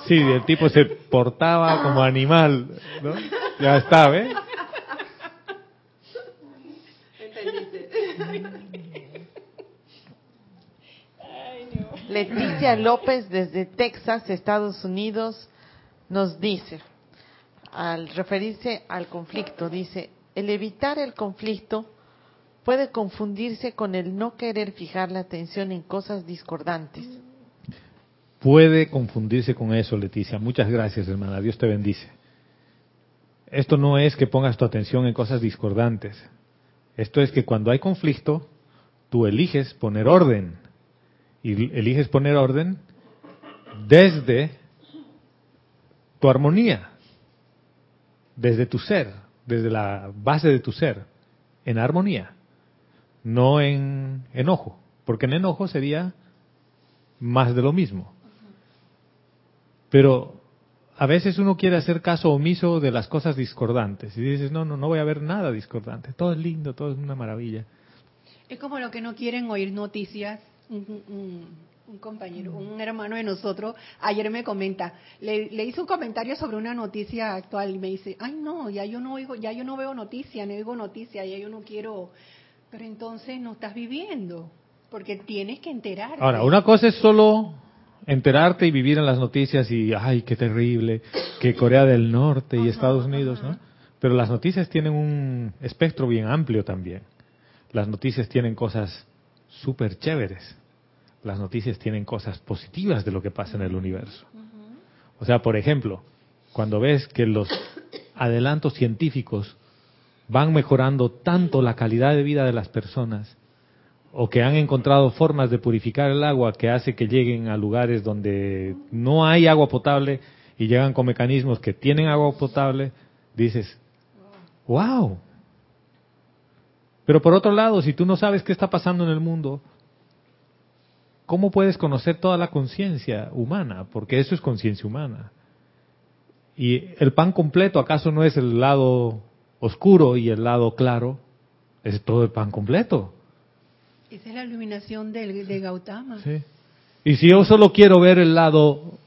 [SPEAKER 1] Sí, el tipo se portaba como animal, ¿no? Ya está, ¿ves?
[SPEAKER 4] Leticia López desde Texas, Estados Unidos, nos dice, al referirse al conflicto, dice, el evitar el conflicto puede confundirse con el no querer fijar la atención en cosas discordantes.
[SPEAKER 1] Puede confundirse con eso, Leticia. Muchas gracias, hermana. Dios te bendice. Esto no es que pongas tu atención en cosas discordantes. Esto es que cuando hay conflicto, tú eliges poner orden y eliges poner orden desde tu armonía, desde tu ser, desde la base de tu ser, en armonía, no en enojo, porque en enojo sería más de lo mismo. Pero a veces uno quiere hacer caso omiso de las cosas discordantes y dices, no, no, no voy a ver nada discordante, todo es lindo, todo es una maravilla.
[SPEAKER 2] Es como lo que no quieren oír noticias un, compañero, un hermano de nosotros, ayer me comenta, le, le hice un comentario sobre una noticia actual y me dice, ay no, ya yo no oigo, ya yo no veo noticias, no oigo noticias, ya yo no quiero, pero entonces no estás viviendo, porque tienes que enterarte.
[SPEAKER 1] Ahora, una cosa es solo enterarte y vivir en las noticias y, ay, qué terrible, que Corea del Norte y Estados Unidos, ¿no? Pero las noticias tienen un espectro bien amplio también. Las noticias tienen cosas súper chéveres. Las noticias tienen cosas positivas de lo que pasa en el universo. O sea, por ejemplo, cuando ves que los adelantos científicos van mejorando tanto la calidad de vida de las personas, o que han encontrado formas de purificar el agua que hace que lleguen a lugares donde no hay agua potable y llegan con mecanismos que tienen agua potable, dices, wow, pero por otro lado, si tú no sabes qué está pasando en el mundo, ¿cómo puedes conocer toda la conciencia humana? Porque eso es conciencia humana. Y el pan completo, ¿acaso no es el lado oscuro y el lado claro? Es todo el pan completo.
[SPEAKER 2] Esa es la iluminación de, de Gautama.
[SPEAKER 1] Sí. Y si yo solo quiero ver el lado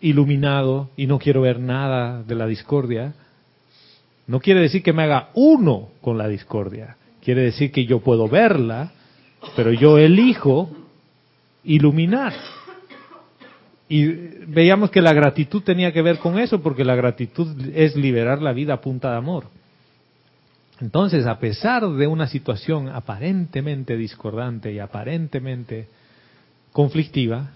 [SPEAKER 1] iluminado y no quiero ver nada de la discordia, no quiere decir que me haga uno con la discordia. Quiere decir que yo puedo verla, pero yo elijo iluminar. Y veíamos que la gratitud tenía que ver con eso, porque la gratitud es liberar la vida a punta de amor. Entonces, a pesar de una situación aparentemente discordante y aparentemente conflictiva,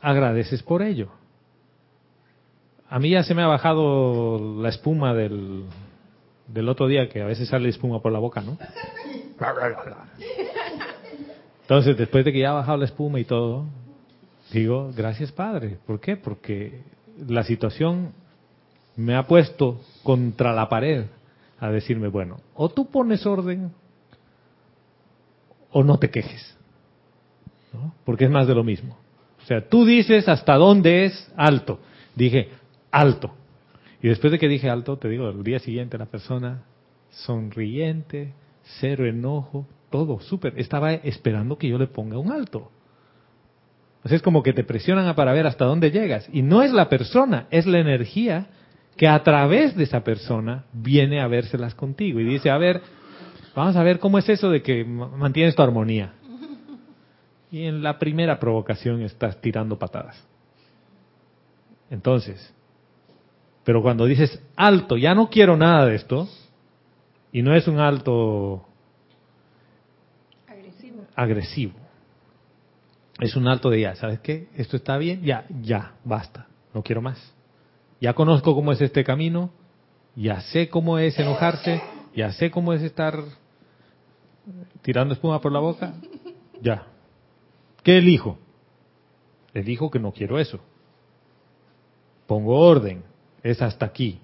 [SPEAKER 1] agradeces por ello. A mí ya se me ha bajado la espuma del, del otro día que a veces sale espuma por la boca, ¿no? Entonces, después de que ya ha bajado la espuma y todo, digo, gracias Padre. ¿Por qué? Porque la situación me ha puesto contra la pared a decirme, bueno, o tú pones orden o no te quejes, porque es más de lo mismo. O sea, tú dices hasta dónde es alto. Dije, alto. Y después de que dije alto, te digo, el día siguiente la persona sonriente, cero enojo, todo súper. Estaba esperando que yo le ponga un alto. Sea, es como que te presionan para ver hasta dónde llegas. Y no es la persona, es la energía que a través de esa persona viene a vérselas contigo. Y dice, a ver, vamos a ver cómo es eso de que mantienes tu armonía. Y en la primera provocación estás tirando patadas. Entonces, pero cuando dices alto, ya no quiero nada de esto, y no es un alto
[SPEAKER 2] Agresivo.
[SPEAKER 1] agresivo, es un alto de ya, ¿sabes qué? Esto está bien, ya, ya, basta, no quiero más. Ya conozco cómo es este camino, ya sé cómo es enojarse, ya sé cómo es estar tirando espuma por la boca, ya. ¿Qué elijo? Elijo que no quiero eso. Pongo orden, es hasta aquí.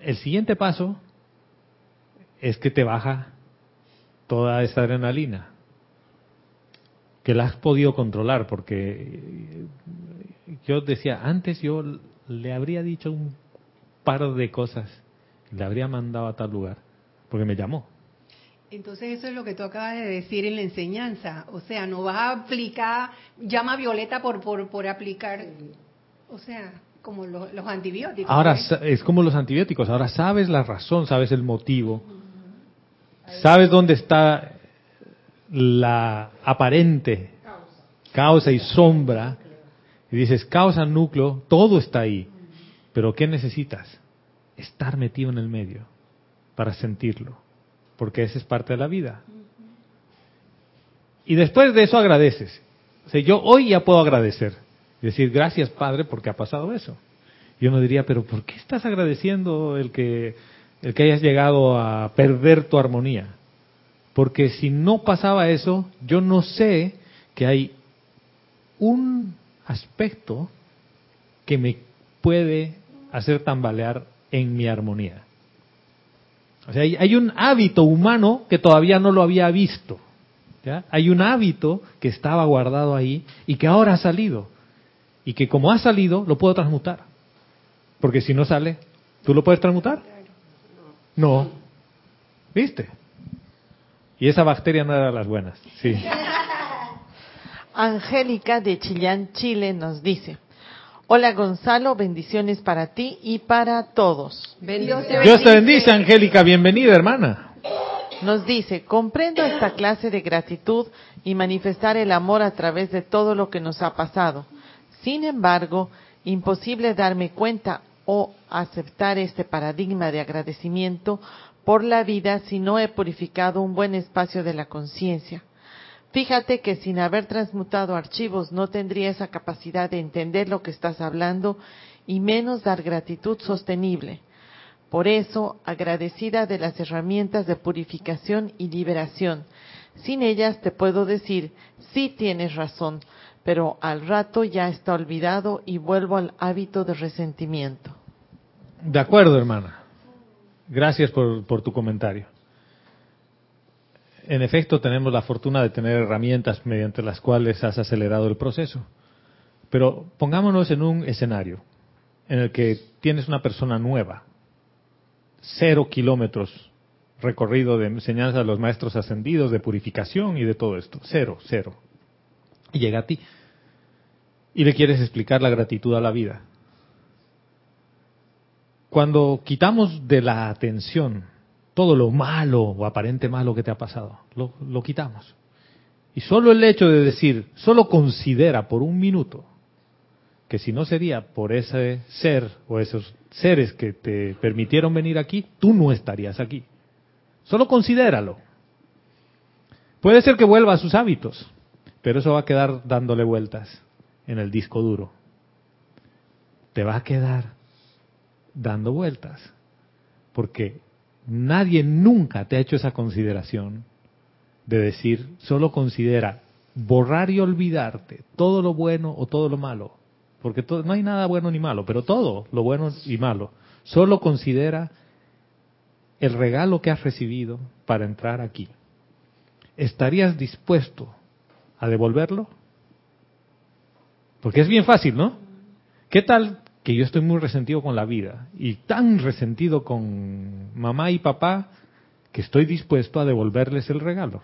[SPEAKER 1] El siguiente paso es que te baja toda esa adrenalina, que la has podido controlar, porque yo decía, antes yo le habría dicho un par de cosas, le habría mandado a tal lugar, porque me llamó.
[SPEAKER 2] Entonces eso es lo que tú acabas de decir en la enseñanza. O sea, no vas a aplicar llama violeta por, por, por aplicar, o sea, como lo- los antibióticos.
[SPEAKER 1] Ahora
[SPEAKER 2] ¿eh?
[SPEAKER 1] es como los antibióticos, ahora sabes la razón, sabes el motivo, sabes dónde está la aparente causa y sombra, y dices causa, núcleo, todo está ahí, pero ¿qué necesitas? Estar metido en el medio para sentirlo, porque esa es parte de la vida. Y después de eso agradeces. O sea, yo hoy ya puedo agradecer. Decir, gracias Padre porque ha pasado eso. Y uno diría, pero ¿por qué estás agradeciendo el que, el que hayas llegado a perder tu armonía? Porque si no pasaba eso, yo no sé que hay un aspecto que me puede hacer tambalear en mi armonía. O sea, hay, hay un hábito humano que todavía no lo había visto. ¿ya? Hay un hábito que estaba guardado ahí y que ahora ha salido. Y que como ha salido, lo puedo transmutar. Porque si no sale, ¿tú lo puedes transmutar? No. ¿Viste? Y esa bacteria no era de las buenas. Sí.
[SPEAKER 4] Angélica de Chillán, Chile nos dice, hola Gonzalo, bendiciones para ti y para todos.
[SPEAKER 3] Bendiciones.
[SPEAKER 1] Dios te bendice, Angélica. Bienvenida, hermana.
[SPEAKER 4] Nos dice, comprendo esta clase de gratitud y manifestar el amor a través de todo lo que nos ha pasado. Sin embargo, imposible darme cuenta o aceptar este paradigma de agradecimiento por la vida si no he purificado un buen espacio de la conciencia. Fíjate que sin haber transmutado archivos no tendría esa capacidad de entender lo que estás hablando y menos dar gratitud sostenible. Por eso, agradecida de las herramientas de purificación y liberación. Sin ellas te puedo decir, sí tienes razón, pero al rato ya está olvidado y vuelvo al hábito de resentimiento.
[SPEAKER 1] De acuerdo, hermana. Gracias por, por tu comentario. En efecto, tenemos la fortuna de tener herramientas mediante las cuales has acelerado el proceso. Pero pongámonos en un escenario en el que tienes una persona nueva, cero kilómetros recorrido de enseñanza de los maestros ascendidos, de purificación y de todo esto, cero, cero. Y llega a ti y le quieres explicar la gratitud a la vida. Cuando quitamos de la atención todo lo malo o aparente malo que te ha pasado, lo, quitamos. Y solo el hecho de decir, solo considera por un minuto que si no sería por ese ser o esos seres que te permitieron venir aquí, tú no estarías aquí. Solo considéralo. Puede ser que vuelva a sus hábitos, pero eso va a quedar dándole vueltas en el disco duro. Te va a quedar dando vueltas, porque nadie nunca te ha hecho esa consideración de decir, solo considera borrar y olvidarte todo lo bueno o todo lo malo, porque todo, no hay nada bueno ni malo, pero todo lo bueno y malo. Solo considera el regalo que has recibido para entrar aquí. ¿Estarías dispuesto a devolverlo? Porque es bien fácil, ¿no? ¿Qué tal que yo estoy muy resentido con la vida y tan resentido con mamá y papá que estoy dispuesto a devolverles el regalo?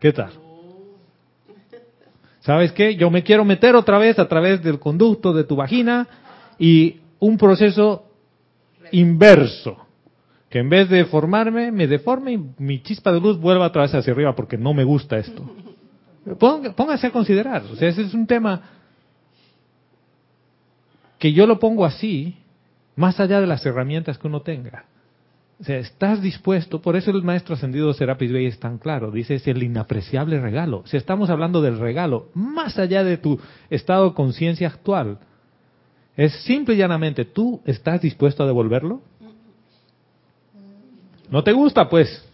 [SPEAKER 1] ¿Qué tal? ¿Sabes qué? Yo me quiero meter otra vez a través del conducto de tu vagina y un proceso inverso, que en vez de formarme, me deforme y mi chispa de luz vuelva otra vez hacia arriba porque no me gusta esto. Póngase a considerar, o sea, ese es un tema que yo lo pongo así, más allá de las herramientas que uno tenga. O sea, estás dispuesto, por eso el maestro ascendido Serapis Bey es tan claro, dice es el inapreciable regalo. Si estamos hablando del regalo, más allá de tu estado de conciencia actual, es simple y llanamente, ¿tú estás dispuesto a devolverlo? ¿No te gusta, pues?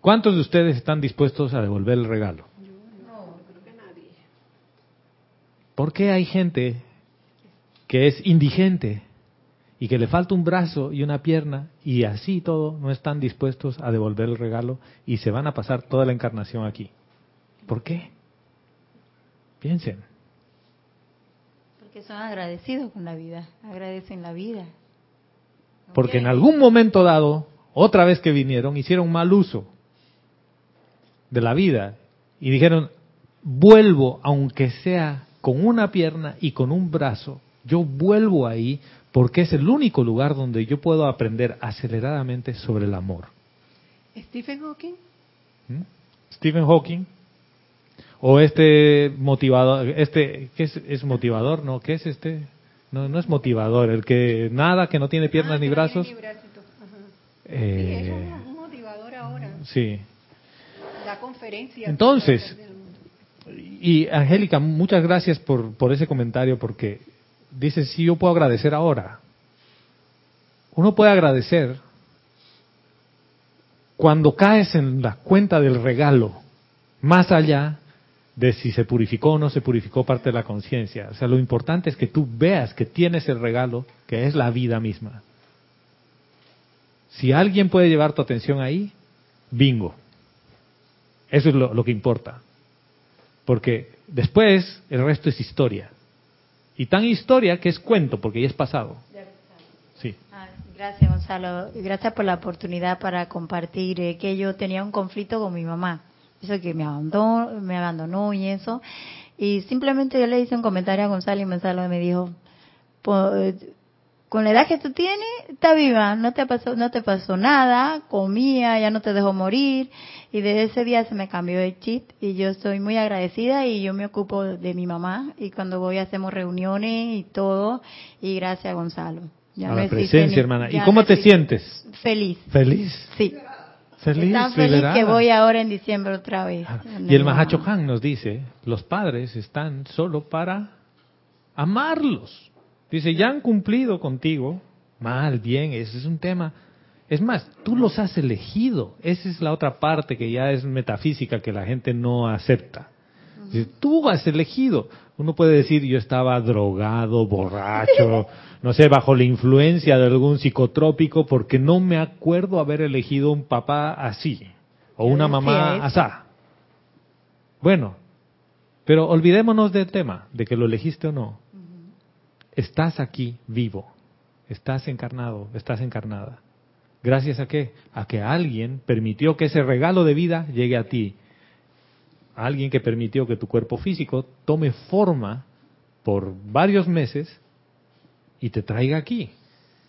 [SPEAKER 1] ¿Cuántos de ustedes están dispuestos a devolver el regalo?
[SPEAKER 3] No, creo que nadie.
[SPEAKER 1] ¿Por qué hay gente que es indigente y que le falta un brazo y una pierna y así todo no están dispuestos a devolver el regalo y se van a pasar toda la encarnación aquí? ¿Por qué? Piensen.
[SPEAKER 6] Porque son agradecidos con la vida, agradecen la vida. No
[SPEAKER 1] Porque en algún momento dado, otra vez que vinieron, hicieron mal uso de la vida y dijeron, vuelvo aunque sea con una pierna y con un brazo, yo vuelvo ahí porque es el único lugar donde yo puedo aprender aceleradamente sobre el amor.
[SPEAKER 2] Stephen Hawking,
[SPEAKER 1] ¿Mm? Stephen Hawking o este motivador, este ¿qué es, es motivador? No, ¿qué es este? No, no es motivador, el que nada, que no tiene piernas
[SPEAKER 2] Ah,
[SPEAKER 1] ni
[SPEAKER 2] que no
[SPEAKER 1] brazos.
[SPEAKER 2] ni ajá.
[SPEAKER 1] Eh,
[SPEAKER 2] sí, es un, motivador ahora.
[SPEAKER 1] sí.
[SPEAKER 2] Da conferencias.
[SPEAKER 1] Entonces. Y Angélica, muchas gracias por, por ese comentario, porque dice, sí, yo puedo agradecer ahora. Uno puede agradecer cuando caes en la cuenta del regalo, más allá de si se purificó o no se purificó parte de la conciencia. O sea, lo importante es que tú veas que tienes el regalo, que es la vida misma. Si alguien puede llevar tu atención ahí, bingo. Eso es lo, lo que importa. Porque después el resto es historia. Y tan historia que es cuento, porque ya es pasado. Sí.
[SPEAKER 6] Ah, gracias, Gonzalo. Gracias por la oportunidad para compartir eh, que yo tenía un conflicto con mi mamá. Eso que me abandonó, me abandonó y eso. Y simplemente yo le hice un comentario a Gonzalo y Gonzalo me dijo, "Po- eh, con la edad que tú tienes, está viva, no te pasó, no te pasó nada, comía, ya no te dejó morir. Y desde ese día se me cambió el chip y yo estoy muy agradecida y yo me ocupo de mi mamá y cuando voy hacemos reuniones y todo. Y gracias, Gonzalo. Ya
[SPEAKER 1] a
[SPEAKER 6] no
[SPEAKER 1] la presencia,
[SPEAKER 6] ni-
[SPEAKER 1] hermana. ¿Y cómo te sientes?
[SPEAKER 6] Feliz,
[SPEAKER 1] ¿Feliz?
[SPEAKER 6] sí.
[SPEAKER 1] Feliz,
[SPEAKER 6] Tan feliz
[SPEAKER 1] liberada.
[SPEAKER 6] que voy ahora en diciembre otra vez.
[SPEAKER 1] Ah, Y el. Mahacho Han nos dice, los padres están solo para amarlos. Dice, ya han cumplido contigo, mal, bien, ese es un tema. Es más, tú los has elegido. Esa es la otra parte que ya es metafísica que la gente no acepta. Dice, tú has elegido. Uno puede decir, yo estaba drogado, borracho, no sé, bajo la influencia de algún psicotrópico, porque no me acuerdo haber elegido un papá así, o una mamá asá. Bueno, pero olvidémonos del tema, de que lo elegiste o no. Estás aquí vivo, estás encarnado, estás encarnada. ¿Gracias a qué? A que alguien permitió que ese regalo de vida llegue a ti. Alguien que permitió que tu cuerpo físico tome forma por varios meses y te traiga aquí.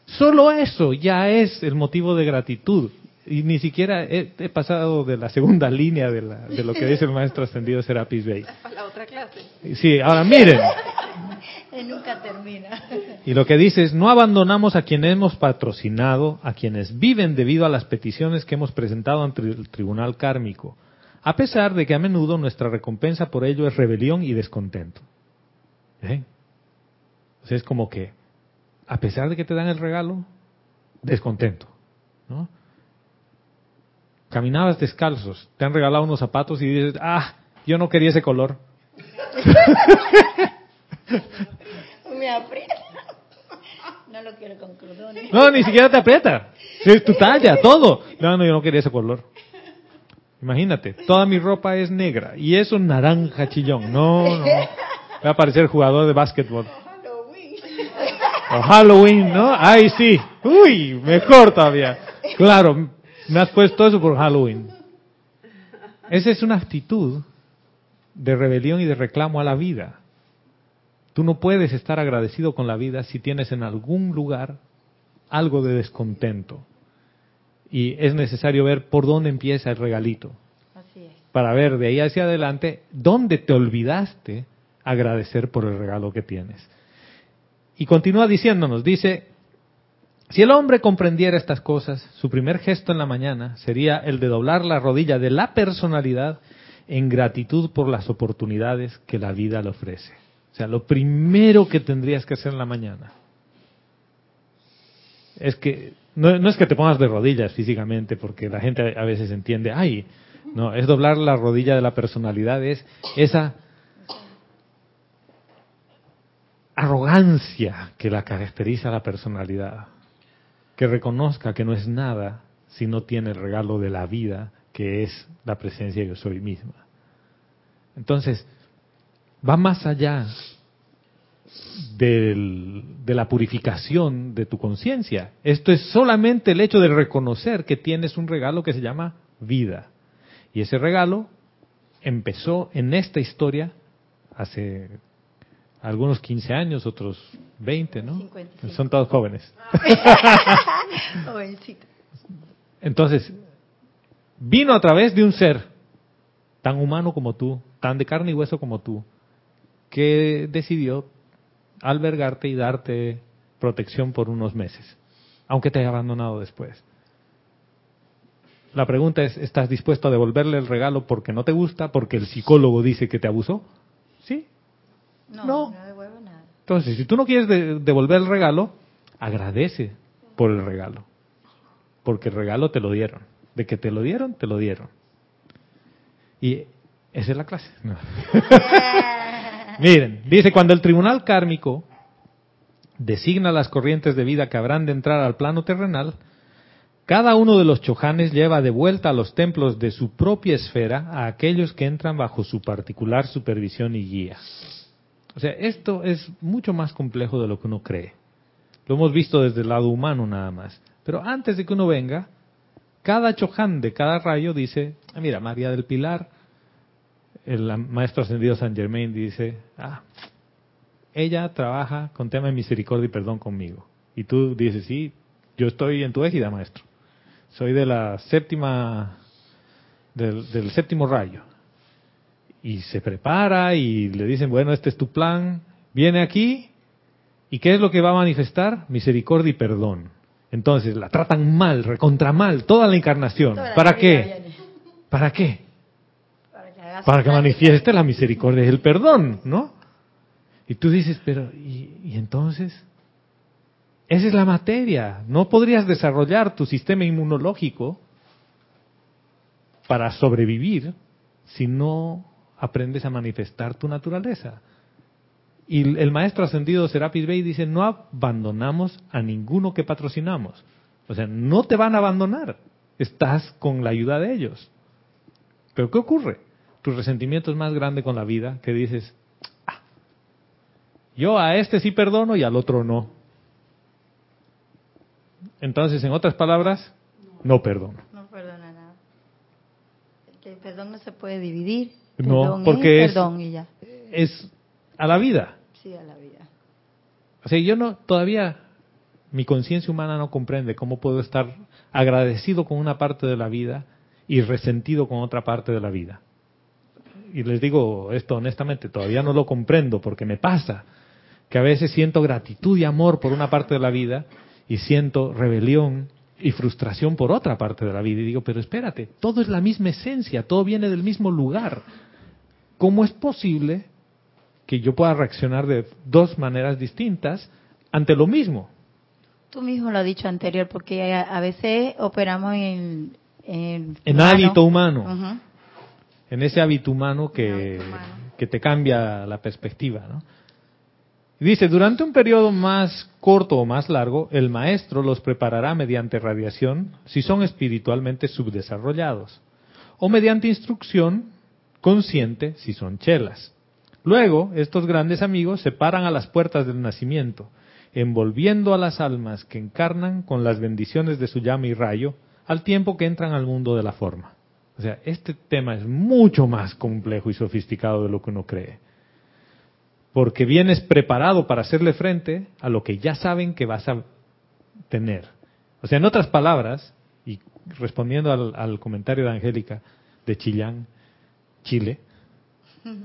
[SPEAKER 1] Solo eso ya es el motivo de gratitud. Y ni siquiera he, he pasado de la segunda línea de, la- de lo que dice el maestro ascendido Serapis Bey.
[SPEAKER 3] Para la otra clase.
[SPEAKER 1] Sí, ahora miren.
[SPEAKER 6] Nunca termina.
[SPEAKER 1] Y lo que dice es, no abandonamos a quienes hemos patrocinado, a quienes viven debido a las peticiones que hemos presentado ante el tribunal kármico, a pesar de que a menudo nuestra recompensa por ello es rebelión y descontento. ¿Eh? Es como que, a pesar de que te dan el regalo, descontento. ¿no? Caminabas descalzos, te han regalado unos zapatos y dices, ah, yo no quería ese color.
[SPEAKER 6] Me aprieta. No lo quiero con cordones.
[SPEAKER 1] No, ni siquiera te aprieta. Es tu talla, todo. No, no, yo no quería ese color. Imagínate, toda mi ropa es negra y es un naranja chillón. No, no. Va a parecer jugador de básquetbol. O Halloween, ¿no? Ay, sí. Uy, mejor todavía. Claro, me has puesto eso por Halloween. Esa es una actitud de rebelión y de reclamo a la vida. Tú no puedes estar agradecido con la vida si tienes en algún lugar algo de descontento. Y es necesario ver por dónde empieza el regalito.
[SPEAKER 6] Así es.
[SPEAKER 1] Para ver de ahí hacia adelante dónde te olvidaste agradecer por el regalo que tienes. Y continúa diciéndonos, dice, si el hombre comprendiera estas cosas, su primer gesto en la mañana sería el de doblar la rodilla de la personalidad en gratitud por las oportunidades que la vida le ofrece. O sea, lo primero que tendrías que hacer en la mañana es que no, no es que te pongas de rodillas físicamente, porque la gente a veces entiende, ay, no, es doblar la rodilla de la personalidad, es esa arrogancia que la caracteriza a la personalidad, que reconozca que no es nada si no tiene el regalo de la vida, que es la presencia yo soy misma. Entonces, va más allá del- de la purificación de tu conciencia. Esto es solamente el hecho de reconocer que tienes un regalo que se llama vida. Y ese regalo empezó en esta historia hace algunos 15 años, otros 20, ¿no?
[SPEAKER 6] 55.
[SPEAKER 1] Son todos jóvenes. Entonces, vino a través de un ser tan humano como tú, tan de carne y hueso como tú, que decidió albergarte y darte protección por unos meses, aunque te haya abandonado después. La pregunta es, ¿estás dispuesto a devolverle el regalo porque no te gusta, porque el psicólogo dice que te abusó? Sí.
[SPEAKER 6] No,
[SPEAKER 1] No.
[SPEAKER 6] no, devuelvo nada.
[SPEAKER 1] Entonces, si tú no quieres de- devolver el regalo, agradece por el regalo. Porque el regalo te lo dieron. De que te lo dieron, te lo dieron. Y esa es la clase. No. Miren, dice, cuando el tribunal kármico designa las corrientes de vida que habrán de entrar al plano terrenal, cada uno de los chojanes lleva de vuelta a los templos de su propia esfera a aquellos que entran bajo su particular supervisión y guía. O sea, esto es mucho más complejo de lo que uno cree. Lo hemos visto desde el lado humano nada más. Pero antes de que uno venga, cada choján de cada rayo dice, ah, mira, María del Pilar, el maestro ascendido San Germain dice, ah, ella trabaja con tema de misericordia y perdón conmigo. Y tú dices, sí, yo estoy en tu égida, maestro. Soy de la séptima, del, del séptimo rayo. Y se prepara y le dicen, bueno, este es tu plan, viene aquí, ¿y qué es lo que va a manifestar? Misericordia y perdón. Entonces, la tratan mal, recontra mal, toda la encarnación.
[SPEAKER 6] Toda
[SPEAKER 1] ¿Para qué? ¿Para qué?
[SPEAKER 6] Para que,
[SPEAKER 1] manifieste la misericordia y el perdón, ¿no? Y tú dices, pero, ¿y, y entonces? Esa es la materia. No podrías desarrollar tu sistema inmunológico para sobrevivir si no aprendes a manifestar tu naturaleza. Y el maestro ascendido Serapis Bey dice, no abandonamos a ninguno que patrocinamos. O sea, no te van a abandonar. Estás con la ayuda de ellos. Pero ¿qué ocurre? Tu resentimiento es más grande con la vida que dices, "Ah, yo a este sí perdono y al otro no. Entonces, en otras palabras, no perdono.
[SPEAKER 6] No perdona nada. El perdón no se puede dividir.
[SPEAKER 1] No, porque
[SPEAKER 6] es
[SPEAKER 1] es-
[SPEAKER 6] perdón y ya.
[SPEAKER 1] Es a la vida.
[SPEAKER 6] Sí, a la vida.
[SPEAKER 1] O sea, yo no, todavía mi conciencia humana no comprende cómo puedo estar agradecido con una parte de la vida y resentido con otra parte de la vida. Y les digo esto honestamente, todavía no lo comprendo porque me pasa que a veces siento gratitud y amor por una parte de la vida y siento rebelión y frustración por otra parte de la vida. Y digo, pero espérate, todo es la misma esencia, todo viene del mismo lugar. ¿Cómo es posible que yo pueda reaccionar de dos maneras distintas ante lo mismo?
[SPEAKER 6] Tú mismo lo has dicho anterior, porque a, veces operamos en... En,
[SPEAKER 1] En
[SPEAKER 6] humano.
[SPEAKER 1] hábito humano. En ese hábito humano que,
[SPEAKER 6] hábito humano.
[SPEAKER 1] que te cambia la perspectiva, ¿no? Dice, durante un periodo más corto o más largo, el maestro los preparará mediante radiación si son espiritualmente subdesarrollados, o mediante instrucción consciente si son chelas. Luego, estos grandes amigos se paran a las puertas del nacimiento, envolviendo a las almas que encarnan con las bendiciones de su llama y rayo, al tiempo que entran al mundo de la forma. O sea, este tema es mucho más complejo y sofisticado de lo que uno cree. Porque vienes preparado para hacerle frente a lo que ya saben que vas a tener. O sea, en otras palabras, y respondiendo al, al comentario de Angélica de Chillán, Chile,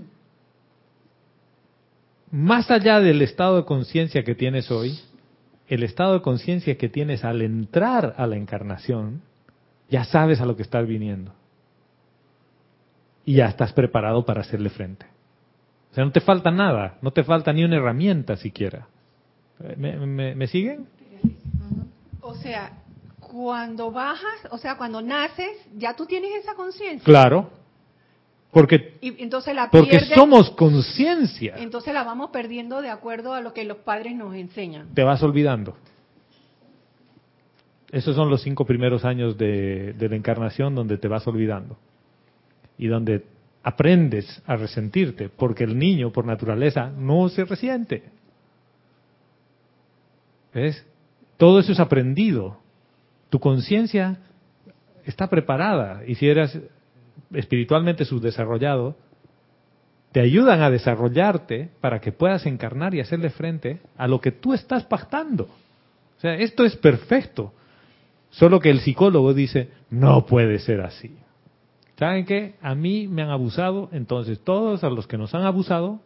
[SPEAKER 1] más allá del estado de conciencia que tienes hoy, el estado de conciencia que tienes al entrar a la encarnación, ya sabes a lo que estás viniendo. Y ya estás preparado para hacerle frente. O sea, no te falta nada, no te falta ni una herramienta siquiera. ¿Me, me, me siguen?
[SPEAKER 2] O sea, cuando bajas, o sea, cuando naces, ya tú tienes esa conciencia.
[SPEAKER 1] Claro. Porque,
[SPEAKER 2] Y entonces la
[SPEAKER 1] porque
[SPEAKER 2] pierdes,
[SPEAKER 1] somos conciencia.
[SPEAKER 2] entonces la vamos perdiendo de acuerdo a lo que los padres nos enseñan.
[SPEAKER 1] Te vas olvidando. Esos son los cinco primeros años de, de la encarnación donde te vas olvidando. Y donde aprendes a resentirte, porque el niño por naturaleza no se resiente. ¿Ves? Todo eso es aprendido. Tu conciencia está preparada. Y si eras espiritualmente subdesarrollado, te ayudan a desarrollarte para que puedas encarnar y hacerle frente a lo que tú estás pactando. O sea, esto es perfecto. Solo que el psicólogo dice, no puede ser así. ¿Saben qué? A mí me han abusado, entonces todos a los que nos han abusado,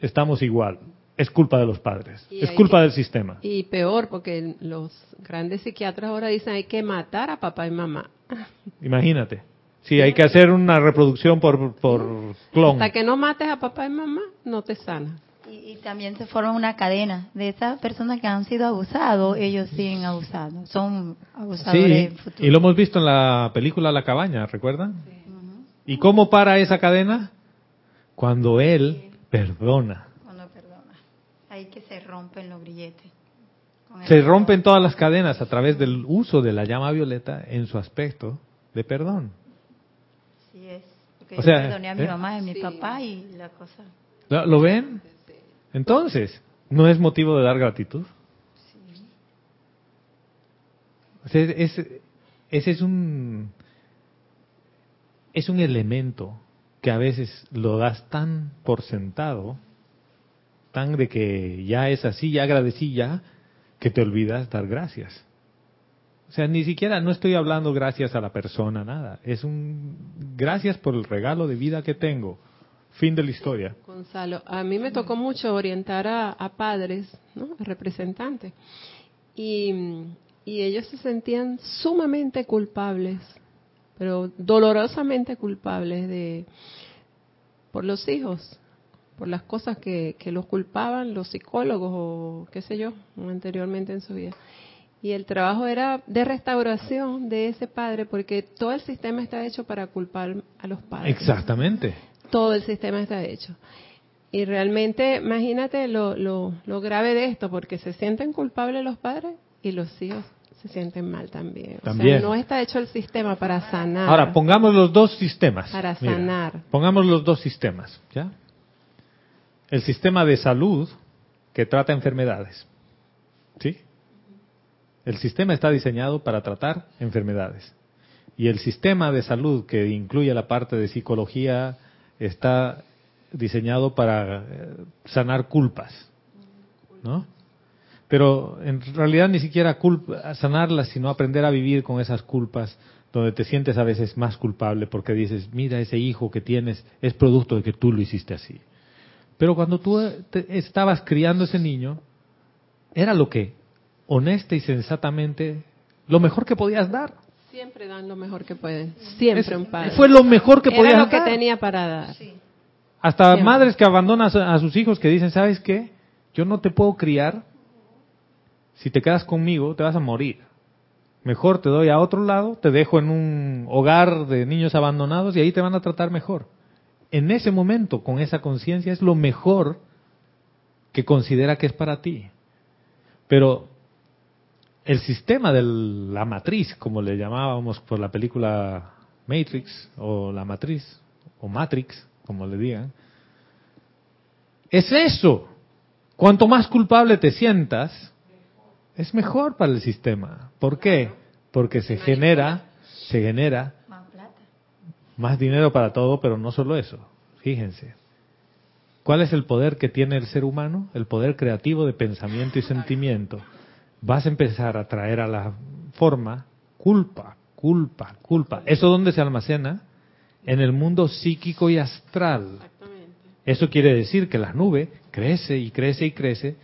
[SPEAKER 1] estamos igual. Es culpa de los padres,
[SPEAKER 3] Y
[SPEAKER 1] es culpa
[SPEAKER 3] que-
[SPEAKER 1] del sistema.
[SPEAKER 3] Y peor, porque los grandes psiquiatras ahora dicen hay que matar a papá y mamá.
[SPEAKER 1] Imagínate. Sí, hay que hacer una reproducción por, por clon.
[SPEAKER 3] Hasta que no mates a papá y mamá, no te sanas.
[SPEAKER 6] Y, y también se forma una cadena de esas personas que han sido abusados, ellos siguen abusando, son abusadores
[SPEAKER 1] Sí,
[SPEAKER 6] en futuro.
[SPEAKER 1] y lo hemos visto en la película La cabaña, ¿recuerdan? ¿Y cómo para esa cadena? Cuando él perdona.
[SPEAKER 6] Cuando perdona. Ahí que se rompen los grilletes.
[SPEAKER 1] Se rompen todas las cadenas a través del uso de la llama violeta en su aspecto de perdón.
[SPEAKER 6] Sí es. Porque
[SPEAKER 1] O
[SPEAKER 6] yo
[SPEAKER 1] sea,
[SPEAKER 6] perdoné a mi
[SPEAKER 1] ¿eh?
[SPEAKER 6] mamá y a mi papá y la cosa.
[SPEAKER 1] ¿Lo, lo ven? Entonces, ¿no es motivo de dar gratitud? O sea, es- ese es un es un elemento que a veces lo das tan por sentado, tan de que ya es así, ya agradecí ya, que te olvidas dar gracias. O sea, ni siquiera no estoy hablando gracias a la persona, nada. Es un gracias por el regalo de vida que tengo. Fin de la historia.
[SPEAKER 3] Gonzalo, a mí me tocó mucho orientar a, a padres, ¿no? a representantes, y, y ellos se sentían sumamente culpables, pero dolorosamente culpables de por los hijos, por las cosas que, que los culpaban los psicólogos o qué sé yo, anteriormente en su vida. Y el trabajo era de restauración de ese padre, porque todo el sistema está hecho para culpar a los padres
[SPEAKER 1] Exactamente.
[SPEAKER 3] Todo el sistema está hecho. Y realmente, imagínate lo, lo, lo grave de esto, porque se sienten culpables los padres y los hijos se sienten mal también. O sea, no está hecho el sistema para sanar.
[SPEAKER 1] Ahora, pongamos los dos sistemas.
[SPEAKER 3] Para
[SPEAKER 1] Mira,
[SPEAKER 3] sanar.
[SPEAKER 1] pongamos los dos sistemas, ¿ya? El sistema de salud que trata enfermedades. ¿Sí? El sistema está diseñado para tratar enfermedades. Y el sistema de salud que incluye la parte de psicología está diseñado para eh, sanar culpas. ¿No? Pero en realidad ni siquiera culpa, sanarlas, sino aprender a vivir con esas culpas, donde te sientes a veces más culpable porque dices, mira, ese hijo que tienes es producto de que tú lo hiciste así. Pero cuando tú eh, te- estabas criando ese niño, era lo que, honesta y sensatamente, lo mejor que podías dar.
[SPEAKER 3] Siempre dan lo mejor que pueden. Siempre un padre.
[SPEAKER 1] Fue lo mejor que
[SPEAKER 3] Era
[SPEAKER 1] podías
[SPEAKER 3] lo que
[SPEAKER 1] dar.
[SPEAKER 3] tenía para dar.
[SPEAKER 1] Hasta
[SPEAKER 3] Siempre.
[SPEAKER 1] madres que abandonan a sus hijos que dicen, ¿sabes qué? Yo no te puedo criar. Si te quedas conmigo, te vas a morir. Mejor te doy a otro lado, te dejo en un hogar de niños abandonados y ahí te van a tratar mejor. En ese momento, con esa conciencia, es lo mejor que considera que es para ti. Pero el sistema de la matriz, como le llamábamos por la película Matrix, o la matriz, o Matrix, como le digan, es eso. Cuanto más culpable te sientas, es mejor para el sistema. ¿Por qué? Porque se genera, se genera
[SPEAKER 6] Más
[SPEAKER 1] dinero para todo, pero no solo eso. Fíjense. ¿Cuál es el poder que tiene el ser humano? El poder creativo de pensamiento y sentimiento. Vas a empezar a traer a la forma culpa, culpa, culpa. ¿Eso dónde se almacena? En el mundo psíquico y astral. Eso quiere decir que la nube crece y crece y crece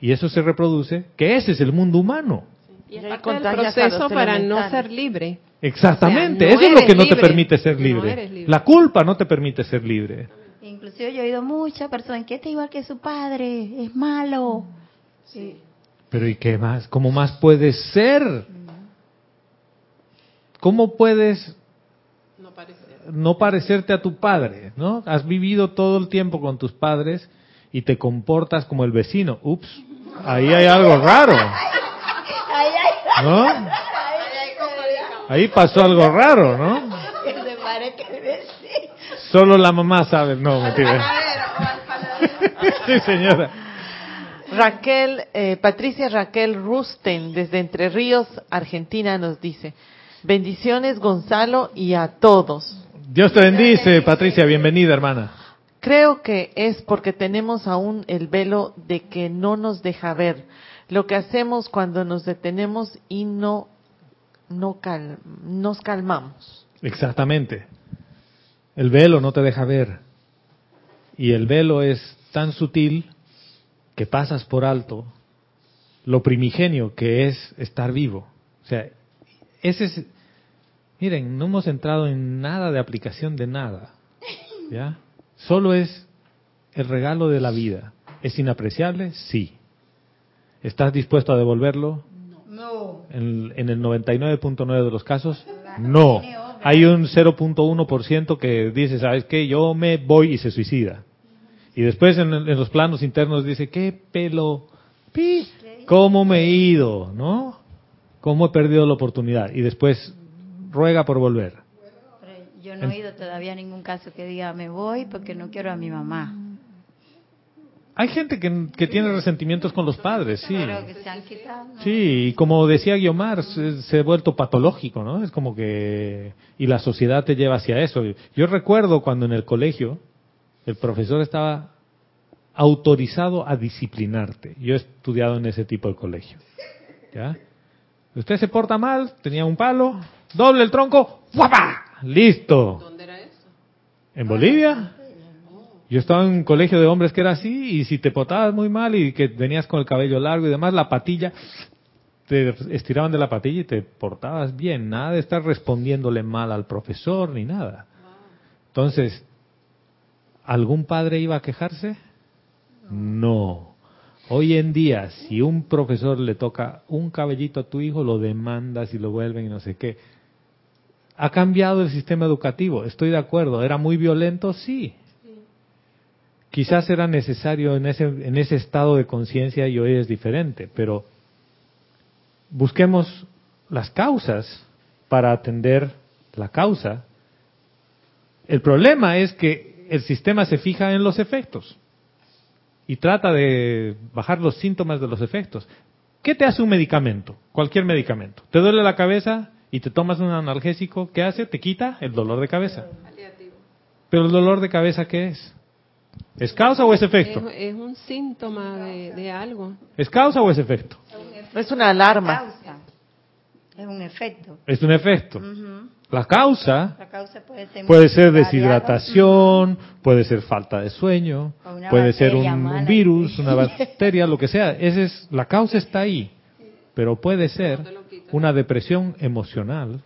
[SPEAKER 1] y eso se reproduce, que ese es el mundo humano.
[SPEAKER 3] Y es parte del proceso para no ser libre.
[SPEAKER 1] Exactamente,
[SPEAKER 3] O sea, no
[SPEAKER 1] eso es lo que no te permite ser libre. La culpa no te permite ser libre.
[SPEAKER 6] Inclusive yo he oído muchas personas que este igual que su padre, es malo. Sí.
[SPEAKER 1] Pero ¿y qué más? ¿Cómo más puedes ser? ¿Cómo puedes
[SPEAKER 3] No
[SPEAKER 1] no parecerte a tu padre? ¿No? Has vivido todo el tiempo con tus padres y te comportas como el vecino. Ups, ahí hay algo raro. ¿No? Ahí pasó algo raro, ¿no? Solo la mamá sabe. No, mentira. Sí, señora.
[SPEAKER 4] Raquel, eh, Patricia Raquel Rusten, desde Entre Ríos, Argentina, nos dice, bendiciones Gonzalo y a todos.
[SPEAKER 1] Dios te bendice, Patricia. Bienvenida, hermana.
[SPEAKER 4] Creo que es porque tenemos aún el velo de que no nos deja ver lo que hacemos cuando nos detenemos y no, no cal- nos calmamos.
[SPEAKER 1] Exactamente. El velo no te deja ver. Y el velo es tan sutil que pasas por alto lo primigenio que es estar vivo. O sea, ese es... Miren, no hemos entrado en nada de aplicación de nada. ¿Ya? Solo es el regalo de la vida. ¿Es inapreciable? Sí. ¿Estás dispuesto a devolverlo?
[SPEAKER 6] No.
[SPEAKER 1] En, en el 99.9 de los casos, no. Hay un 0.1% que dice, ¿sabes qué? Yo me voy y se suicida. Y después en, en los planos internos dice, ¿qué pelo? pi, ¿Cómo me he ido? ¿No? ¿Cómo he perdido la oportunidad? Y después ruega por volver.
[SPEAKER 6] Pero yo no he oído todavía ningún caso que diga me voy porque no quiero a mi mamá.
[SPEAKER 1] Hay gente que, que tiene resentimientos con los padres, sí.
[SPEAKER 6] Pero que se han quitado. ¿no?
[SPEAKER 1] Sí, y como decía Guiomar, se, se ha vuelto patológico, ¿no? Es como que... Y la sociedad te lleva hacia eso. Yo recuerdo cuando en el colegio el profesor estaba autorizado a disciplinarte. Yo he estudiado en ese tipo de colegio. ¿Ya? Usted se porta mal, tenía un palo, doble el tronco, ¡guapa! ¡Listo!
[SPEAKER 3] ¿Dónde era eso?
[SPEAKER 1] ¿En Bolivia? Yo estaba en un colegio de hombres que era así, y si te portabas muy mal y que venías con el cabello largo y demás, la patilla, te estiraban de la patilla y te portabas bien, nada de estar respondiéndole mal al profesor ni nada. Entonces, ¿algún padre iba a quejarse? No. Hoy en día, si un profesor le toca un cabellito a tu hijo, lo demandas y lo vuelven y no sé qué. Ha cambiado el sistema educativo, estoy de acuerdo. ¿Era muy violento? Sí. Quizás era necesario en ese, en ese estado de conciencia y hoy es diferente, pero busquemos las causas para atender la causa. El problema es que el sistema se fija en los efectos y trata de bajar los síntomas de los efectos. ¿Qué te hace un medicamento? Cualquier medicamento. ¿Te duele la cabeza y te tomas un analgésico? ¿Qué hace? Te quita el dolor de cabeza. Pero el dolor de cabeza, ¿qué es? ¿Es causa o es efecto?
[SPEAKER 3] Es, es un síntoma de, de algo.
[SPEAKER 1] ¿Es causa o es efecto?
[SPEAKER 4] Es una alarma.
[SPEAKER 6] Es un efecto.
[SPEAKER 1] Es un efecto. La causa
[SPEAKER 6] La causa puede ser
[SPEAKER 1] puede ser
[SPEAKER 6] variada.
[SPEAKER 1] deshidratación, puede ser falta de sueño, puede ser un, virus, una bacteria, lo que sea. Esa es, la causa está ahí, pero puede ser una depresión emocional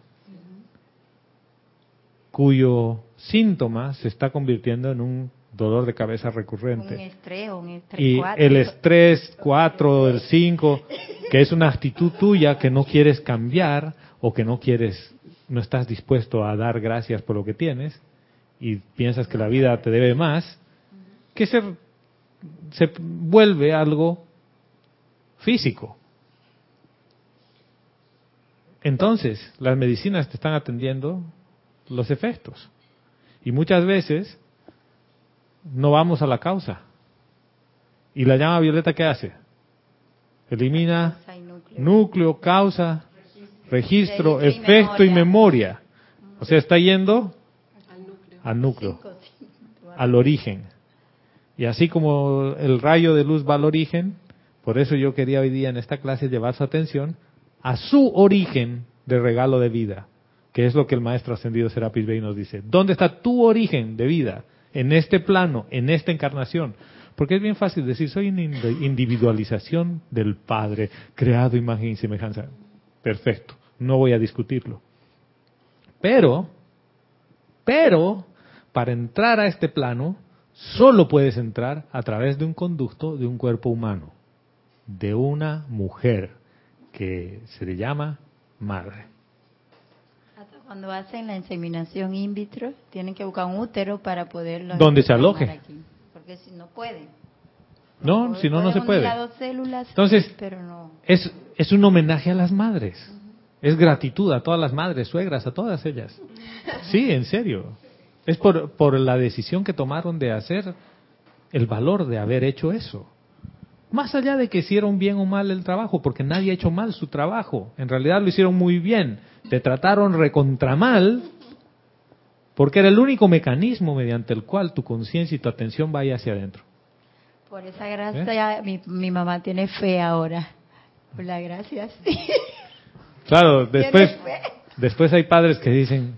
[SPEAKER 1] cuyo síntoma se está convirtiendo en un dolor de cabeza
[SPEAKER 6] Un
[SPEAKER 1] recurrente.
[SPEAKER 6] estrés, un estrés
[SPEAKER 1] Y
[SPEAKER 6] cuatro.
[SPEAKER 1] el estrés 4, el 5, que es una actitud tuya que no quieres cambiar o que no quieres, no estás dispuesto a dar gracias por lo que tienes y piensas que la vida te debe más, que ser se vuelve algo físico. Entonces, las medicinas te están atendiendo los efectos. Y muchas veces no vamos a la causa. ¿Y la llama violeta qué hace? Elimina
[SPEAKER 6] núcleo.
[SPEAKER 1] núcleo, causa, registro,
[SPEAKER 6] y
[SPEAKER 1] efecto y
[SPEAKER 6] memoria.
[SPEAKER 1] memoria. O sea, está yendo
[SPEAKER 3] Al núcleo.
[SPEAKER 1] al núcleo,
[SPEAKER 6] Cinco, cinco.
[SPEAKER 1] al origen. Y así como el rayo de luz va al origen, por eso yo quería hoy día en esta clase llevar su atención a su origen de regalo de vida, que es lo que el maestro ascendido Serapis Bey nos dice. ¿Dónde está tu origen de vida? En este plano, en esta encarnación. Porque es bien fácil decir, soy una indi- individualización del Padre, creado imagen y semejanza. Perfecto, no voy a discutirlo. Pero, pero, para entrar a este plano, solo puedes entrar a través de un conducto de un cuerpo humano, de una mujer que se le llama madre.
[SPEAKER 6] Hasta cuando hacen la inseminación in vitro, tienen que buscar un útero para poderlo.
[SPEAKER 1] Donde se aloje.
[SPEAKER 6] aquí, porque si no pueden.
[SPEAKER 1] No, si no, no se puede.
[SPEAKER 6] células,
[SPEAKER 1] Entonces-
[SPEAKER 6] pero no.
[SPEAKER 1] Es, es un homenaje a las madres. Es gratitud a todas las madres, suegras, a todas ellas. Sí, en serio. Es por, por la decisión que tomaron de hacer el valor de haber hecho eso. Más allá de que hicieron bien o mal el trabajo, porque nadie ha hecho mal su trabajo. En realidad lo hicieron muy bien. Te trataron recontra mal, porque era el único mecanismo mediante el cual tu conciencia y tu atención vaya hacia adentro.
[SPEAKER 6] Por esa gracia, mi, mi mamá tiene fe ahora. Por la gracia, sí.
[SPEAKER 1] Claro, después,
[SPEAKER 6] Tiene
[SPEAKER 1] después hay padres que dicen,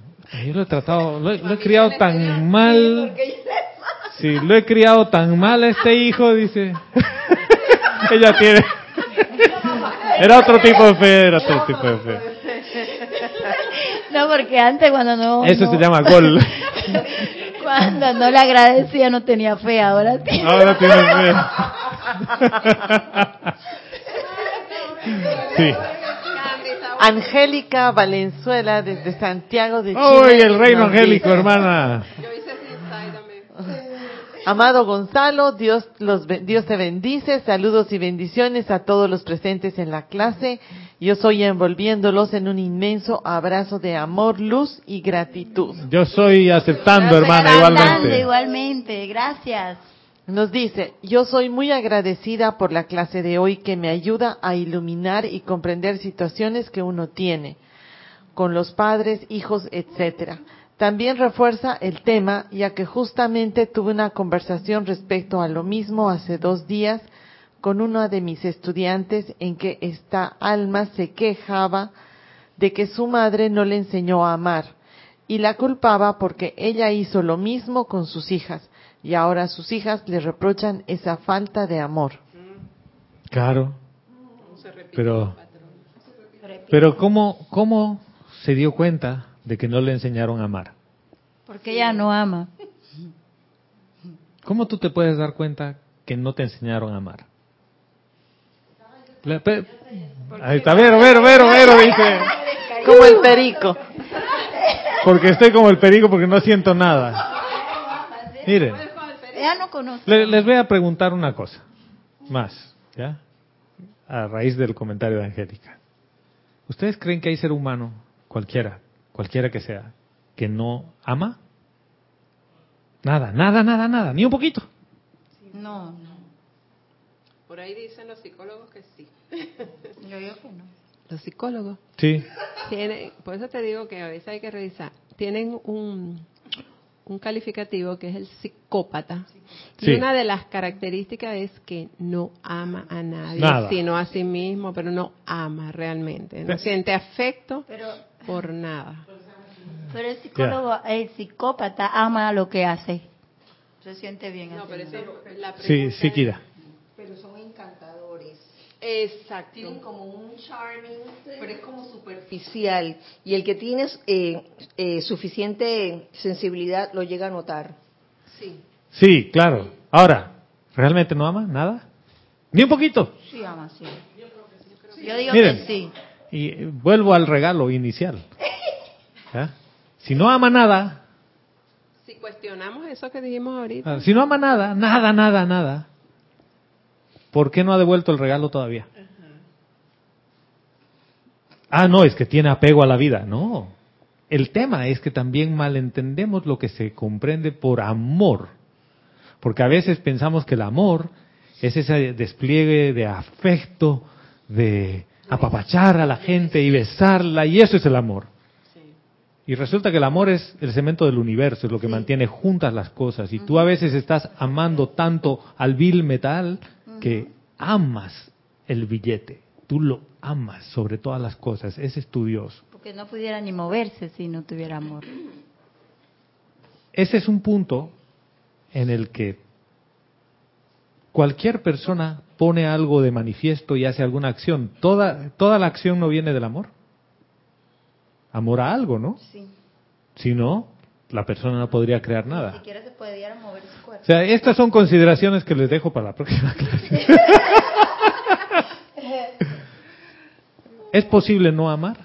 [SPEAKER 1] yo lo he tratado, lo, he- lo he criado tan mal, sí, lo he criado tan mal a este hijo, dice. Ella tiene. Era otro tipo de fe, era otro tipo de fe.
[SPEAKER 6] No, porque antes cuando no...
[SPEAKER 1] Eso
[SPEAKER 6] no-
[SPEAKER 1] se llama gol.
[SPEAKER 6] Cuando no le agradecía no tenía fe, ahora sí.
[SPEAKER 1] Ahora tiene fe. Sí.
[SPEAKER 4] Angélica Valenzuela desde Santiago de Chile.
[SPEAKER 1] ¡Uy, el reino angélico,
[SPEAKER 4] dice,
[SPEAKER 1] hermana!
[SPEAKER 3] Yo hice así, sáidame.
[SPEAKER 4] Amado Gonzalo, Dios, los, Dios te bendice. Saludos y bendiciones a todos los presentes en la clase. Yo soy envolviéndolos en un inmenso abrazo de amor, luz y gratitud.
[SPEAKER 1] Yo soy aceptando, hermana,
[SPEAKER 6] Aceptando
[SPEAKER 1] igualmente.
[SPEAKER 6] igualmente, gracias.
[SPEAKER 4] Nos dice, yo soy muy agradecida por la clase de hoy que me ayuda a iluminar y comprender situaciones que uno tiene con los padres, hijos, etcétera. También refuerza el tema, ya que justamente tuve una conversación respecto a lo mismo hace dos días con una de mis estudiantes en que esta alma se quejaba de que su madre no le enseñó a amar y la culpaba porque ella hizo lo mismo con sus hijas y ahora sus hijas le reprochan esa falta de amor.
[SPEAKER 1] Claro. Pero-. Pero ¿cómo, ¿cómo se dio cuenta de que no le enseñaron a amar?
[SPEAKER 6] Porque ella no ama.
[SPEAKER 1] ¿Cómo tú te puedes dar cuenta que no te enseñaron a amar? La pe- Ahí está, Vero, Vero, Vero, Vero, dice.
[SPEAKER 4] Como el perico.
[SPEAKER 1] Porque estoy como el perico porque no siento nada. Miren,
[SPEAKER 6] Ella no conoce.
[SPEAKER 1] le- les voy a preguntar una cosa más, ¿ya? A raíz del comentario de Angélica. ¿Ustedes creen que hay ser humano, cualquiera, cualquiera que sea, que no ama? Nada, nada, nada, nada, ni un poquito.
[SPEAKER 6] No, no.
[SPEAKER 3] Por ahí dicen los psicólogos que sí.
[SPEAKER 6] Yo digo que no.
[SPEAKER 3] Los psicólogos.
[SPEAKER 1] Sí,
[SPEAKER 3] Tienen, por eso te digo que a veces hay que revisar. Tienen un, un calificativo que es el psicópata.
[SPEAKER 1] Sí.
[SPEAKER 3] Y una de las características es que no ama a nadie,
[SPEAKER 1] Nada.
[SPEAKER 3] sino a sí mismo, pero no ama realmente. No
[SPEAKER 1] Sí.
[SPEAKER 3] siente afecto
[SPEAKER 6] Pero,
[SPEAKER 3] por nada.
[SPEAKER 6] pero el psicólogo, el psicópata ama lo que hace. Se siente bien.
[SPEAKER 3] No, pero
[SPEAKER 6] haciendo.
[SPEAKER 3] eso es la
[SPEAKER 1] sí,
[SPEAKER 3] pregunta
[SPEAKER 1] sí, Kira.
[SPEAKER 2] Pero son.
[SPEAKER 3] Exacto.
[SPEAKER 2] Tienen como un charming, pero es como superficial. Y el que tiene eh, eh, suficiente sensibilidad lo llega a notar.
[SPEAKER 3] Sí.
[SPEAKER 1] Sí, claro. Ahora, ¿realmente no ama nada? Ni un poquito.
[SPEAKER 6] Sí, ama, sí. Yo digo
[SPEAKER 1] Miren.
[SPEAKER 6] que sí.
[SPEAKER 1] Y eh, vuelvo al regalo inicial. ¿Ya? Si no ama nada,
[SPEAKER 3] Si cuestionamos eso que dijimos ahorita,
[SPEAKER 1] ah, si no ama nada, nada, nada, nada, ¿Por qué no ha devuelto el regalo todavía? Ah, no, es que tiene apego a la vida. No. El tema es que también malentendemos lo que se comprende por amor. Porque a veces pensamos que el amor es ese despliegue de afecto, de apapachar a la gente y besarla, y eso es el amor. Y resulta que el amor es el cemento del universo, es lo que mantiene juntas las cosas. Y tú a veces estás amando tanto al vil metal que amas el billete. Tú lo amas sobre todas las cosas. Ese es tu Dios.
[SPEAKER 6] Porque no pudiera ni moverse si no tuviera amor.
[SPEAKER 1] Ese es un punto en el que cualquier persona pone algo de manifiesto y hace alguna acción. Toda, toda la acción no viene del amor. Amor a algo, ¿no?
[SPEAKER 6] Sí.
[SPEAKER 1] Si no, la persona no podría crear
[SPEAKER 6] Ni
[SPEAKER 1] nada.
[SPEAKER 6] siquiera se pudiera mover su cuerpo.
[SPEAKER 1] O sea, estas son consideraciones que les dejo para la próxima clase. ¿Es posible no amar?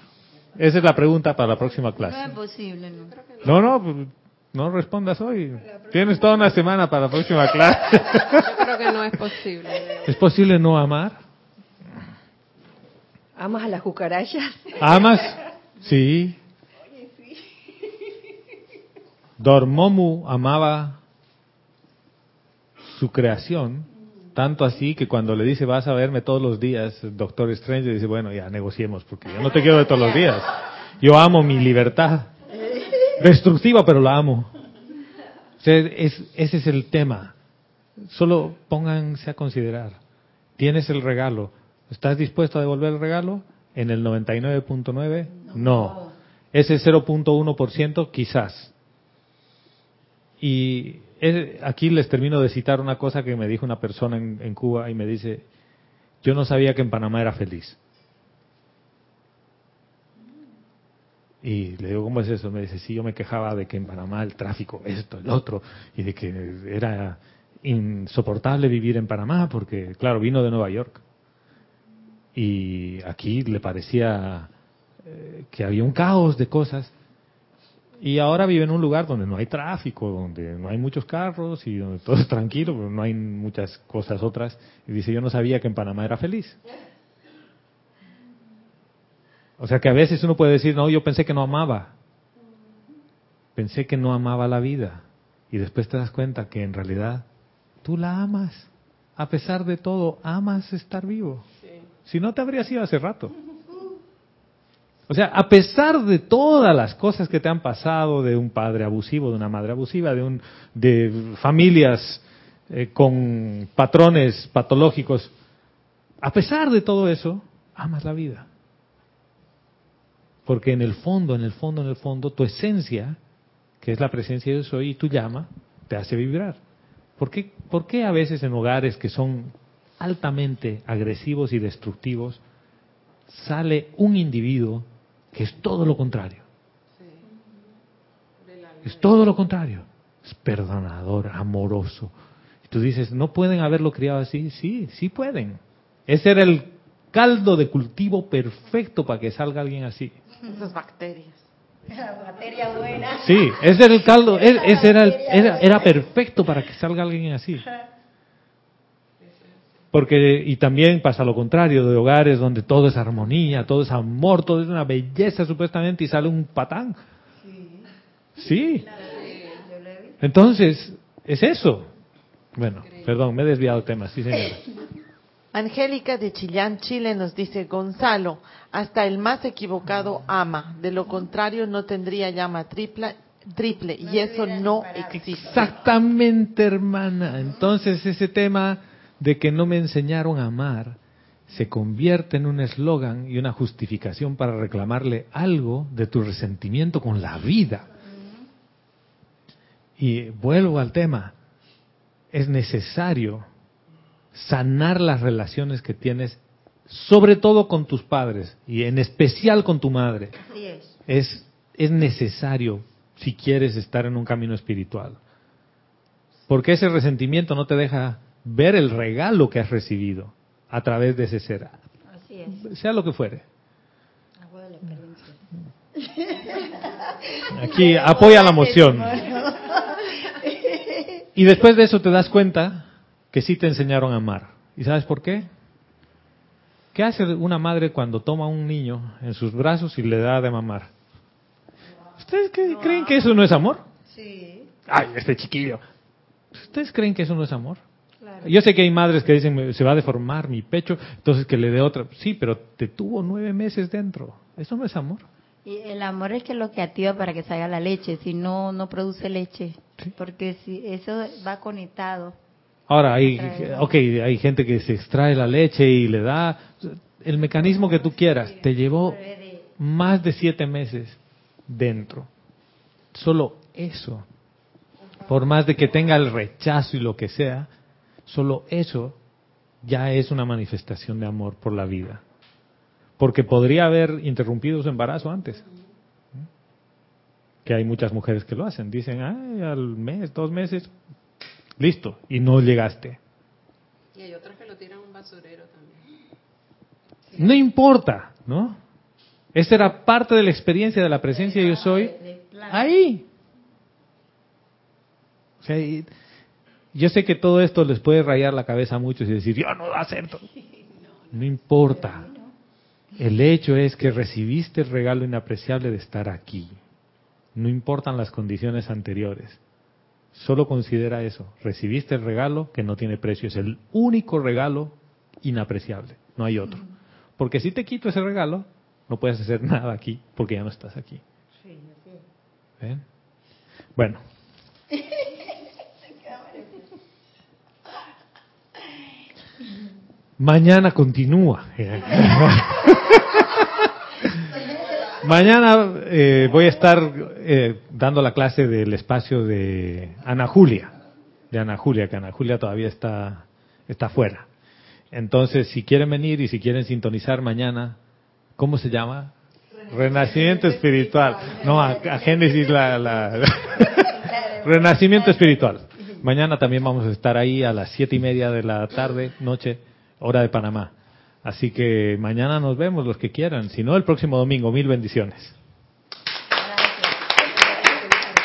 [SPEAKER 1] Esa es la pregunta para la próxima
[SPEAKER 6] No es
[SPEAKER 1] clase.
[SPEAKER 6] posible, ¿no?
[SPEAKER 1] No, no, no respondas hoy. Tienes toda una semana para la próxima clase.
[SPEAKER 3] Yo creo que no es posible.
[SPEAKER 1] ¿Es posible no amar?
[SPEAKER 2] ¿Amas a las cucarachas?
[SPEAKER 1] ¿Amas? Sí. Dormomu amaba su creación, tanto así que cuando le dice vas a verme todos los días, Doctor Strange dice, bueno, ya negociemos, porque yo no te quiero ver todos los días. Yo amo mi libertad. Destructiva, pero la amo. O sea, es- ese es el tema. Solo pónganse a considerar. Tienes el regalo. ¿Estás dispuesto a devolver el regalo? En el 99.9, no. Ese 0.1%, quizás. Y es- aquí les termino de citar una cosa que me dijo una persona en, Cuba y me dice, yo no sabía que en Panamá era feliz. Y le digo, ¿cómo es eso? Me dice, sí, yo me quejaba de que en Panamá el tráfico, esto, el otro, y de que era insoportable vivir en Panamá porque, claro, vino de Nueva York. Y aquí le parecía eh, que había un caos de cosas. Y ahora vive en un lugar donde no hay tráfico, donde no hay muchos carros y donde todo es tranquilo, pero no hay muchas cosas otras. Y dice, yo no sabía que en Panamá era feliz. O sea que a veces uno puede decir, no, yo pensé que no amaba. Pensé que no amaba la vida. Y después te das cuenta que en realidad tú la amas. A pesar de todo, amas estar vivo. Si no, te habrías ido hace rato. O sea, a pesar de todas las cosas que te han pasado, de un padre abusivo, de una madre abusiva, de, un, de familias eh, con patrones patológicos, a pesar de todo eso, amas la vida. Porque en el fondo, en el fondo, en el fondo, tu esencia, que es la presencia de Dios hoy, y tu llama, te hace vibrar. ¿Por qué, ¿Por qué a veces en hogares que son altamente agresivos y destructivos sale un individuo que es todo lo contrario? Es todo lo contrario. Es perdonador, amoroso. Y tú dices, ¿no pueden haberlo criado así? Sí, sí pueden. Ese era el caldo de cultivo perfecto para que salga alguien así.
[SPEAKER 4] Esas bacterias.
[SPEAKER 6] Materia buena.
[SPEAKER 1] Sí, ese era el caldo, e- ese era, el- era, era perfecto para que salga alguien así. Porque, y también pasa lo contrario, de hogares donde todo es armonía, todo es amor, todo es una belleza supuestamente y sale un patán. Sí. Entonces, es eso. Bueno, perdón, me he desviado de tema, sí señora.
[SPEAKER 4] Angélica de Chillán, Chile nos dice, Gonzalo, hasta el más equivocado ama, de lo contrario no tendría llama tripla, triple y eso no existe.
[SPEAKER 1] Exactamente, hermana. Entonces ese tema de que no me enseñaron a amar se convierte en un eslogan y una justificación para reclamarle algo de tu resentimiento con la vida. Y vuelvo al tema. Es necesario sanar las relaciones que tienes, sobre todo con tus padres y en especial con tu madre
[SPEAKER 6] Así es.
[SPEAKER 1] es, es necesario si quieres estar en un camino espiritual. Porque ese resentimiento no te deja ver el regalo que has recibido a través de ese ser,
[SPEAKER 6] Así es.
[SPEAKER 1] sea lo que fuere. Aquí apoya la moción. Y después de eso te das cuenta que sí te enseñaron a amar. ¿Y sabes por qué? ¿Qué hace una madre cuando toma a un niño en sus brazos y le da de mamar? ¿Ustedes creen que eso no es amor?
[SPEAKER 2] Sí,
[SPEAKER 1] Ay, este chiquillo. ¿Ustedes creen que eso no es amor? Yo sé que hay madres que dicen, "Me- se va a deformar mi pecho, entonces que le dé otra. Sí, pero te tuvo nueve meses dentro. Eso no es amor.
[SPEAKER 6] Y el amor es que lo que activa para que salga la leche, si no, no produce leche.
[SPEAKER 1] Sí.
[SPEAKER 6] Porque si eso va conectado.
[SPEAKER 1] Ahora, hay,
[SPEAKER 6] Trae-
[SPEAKER 1] ok, hay gente que se extrae la leche y le da el mecanismo que tú quieras. Te llevó más de siete meses dentro. Solo eso. Por más de que tenga el rechazo y lo que sea, solo eso ya es una manifestación de amor por la vida. Porque podría haber interrumpido su embarazo antes. Que hay muchas mujeres que lo hacen. Dicen, ay, al mes, dos meses, listo, y no llegaste.
[SPEAKER 3] Y hay otros que lo tiran a un basurero también.
[SPEAKER 1] No importa, ¿no? Esta era parte de la experiencia de la presencia de yo soy ahí. O sea, y- yo sé que todo esto les puede rayar la cabeza a muchos y decir, yo no acepto. No importa. El hecho es que recibiste el regalo inapreciable de estar aquí. No importan las condiciones anteriores. Solo considera eso. Recibiste el regalo que no tiene precio. Es el único regalo inapreciable. No hay otro. Porque si te quito ese regalo, no puedes hacer nada aquí porque ya no estás aquí. ¿Ven? Bueno. Mañana continúa. Mañana eh, voy a estar eh, dando la clase del espacio de Ana Julia, de Ana Julia, que Ana Julia todavía está, está fuera. Entonces, si quieren venir y si quieren sintonizar mañana, ¿cómo se llama? Renacimiento espiritual. No, a, Génesis la, la- Renacimiento espiritual. Mañana también vamos a estar ahí a las siete y media de la tarde, noche, hora de Panamá. Así que mañana nos vemos los que quieran. Si no, el próximo domingo. Mil bendiciones.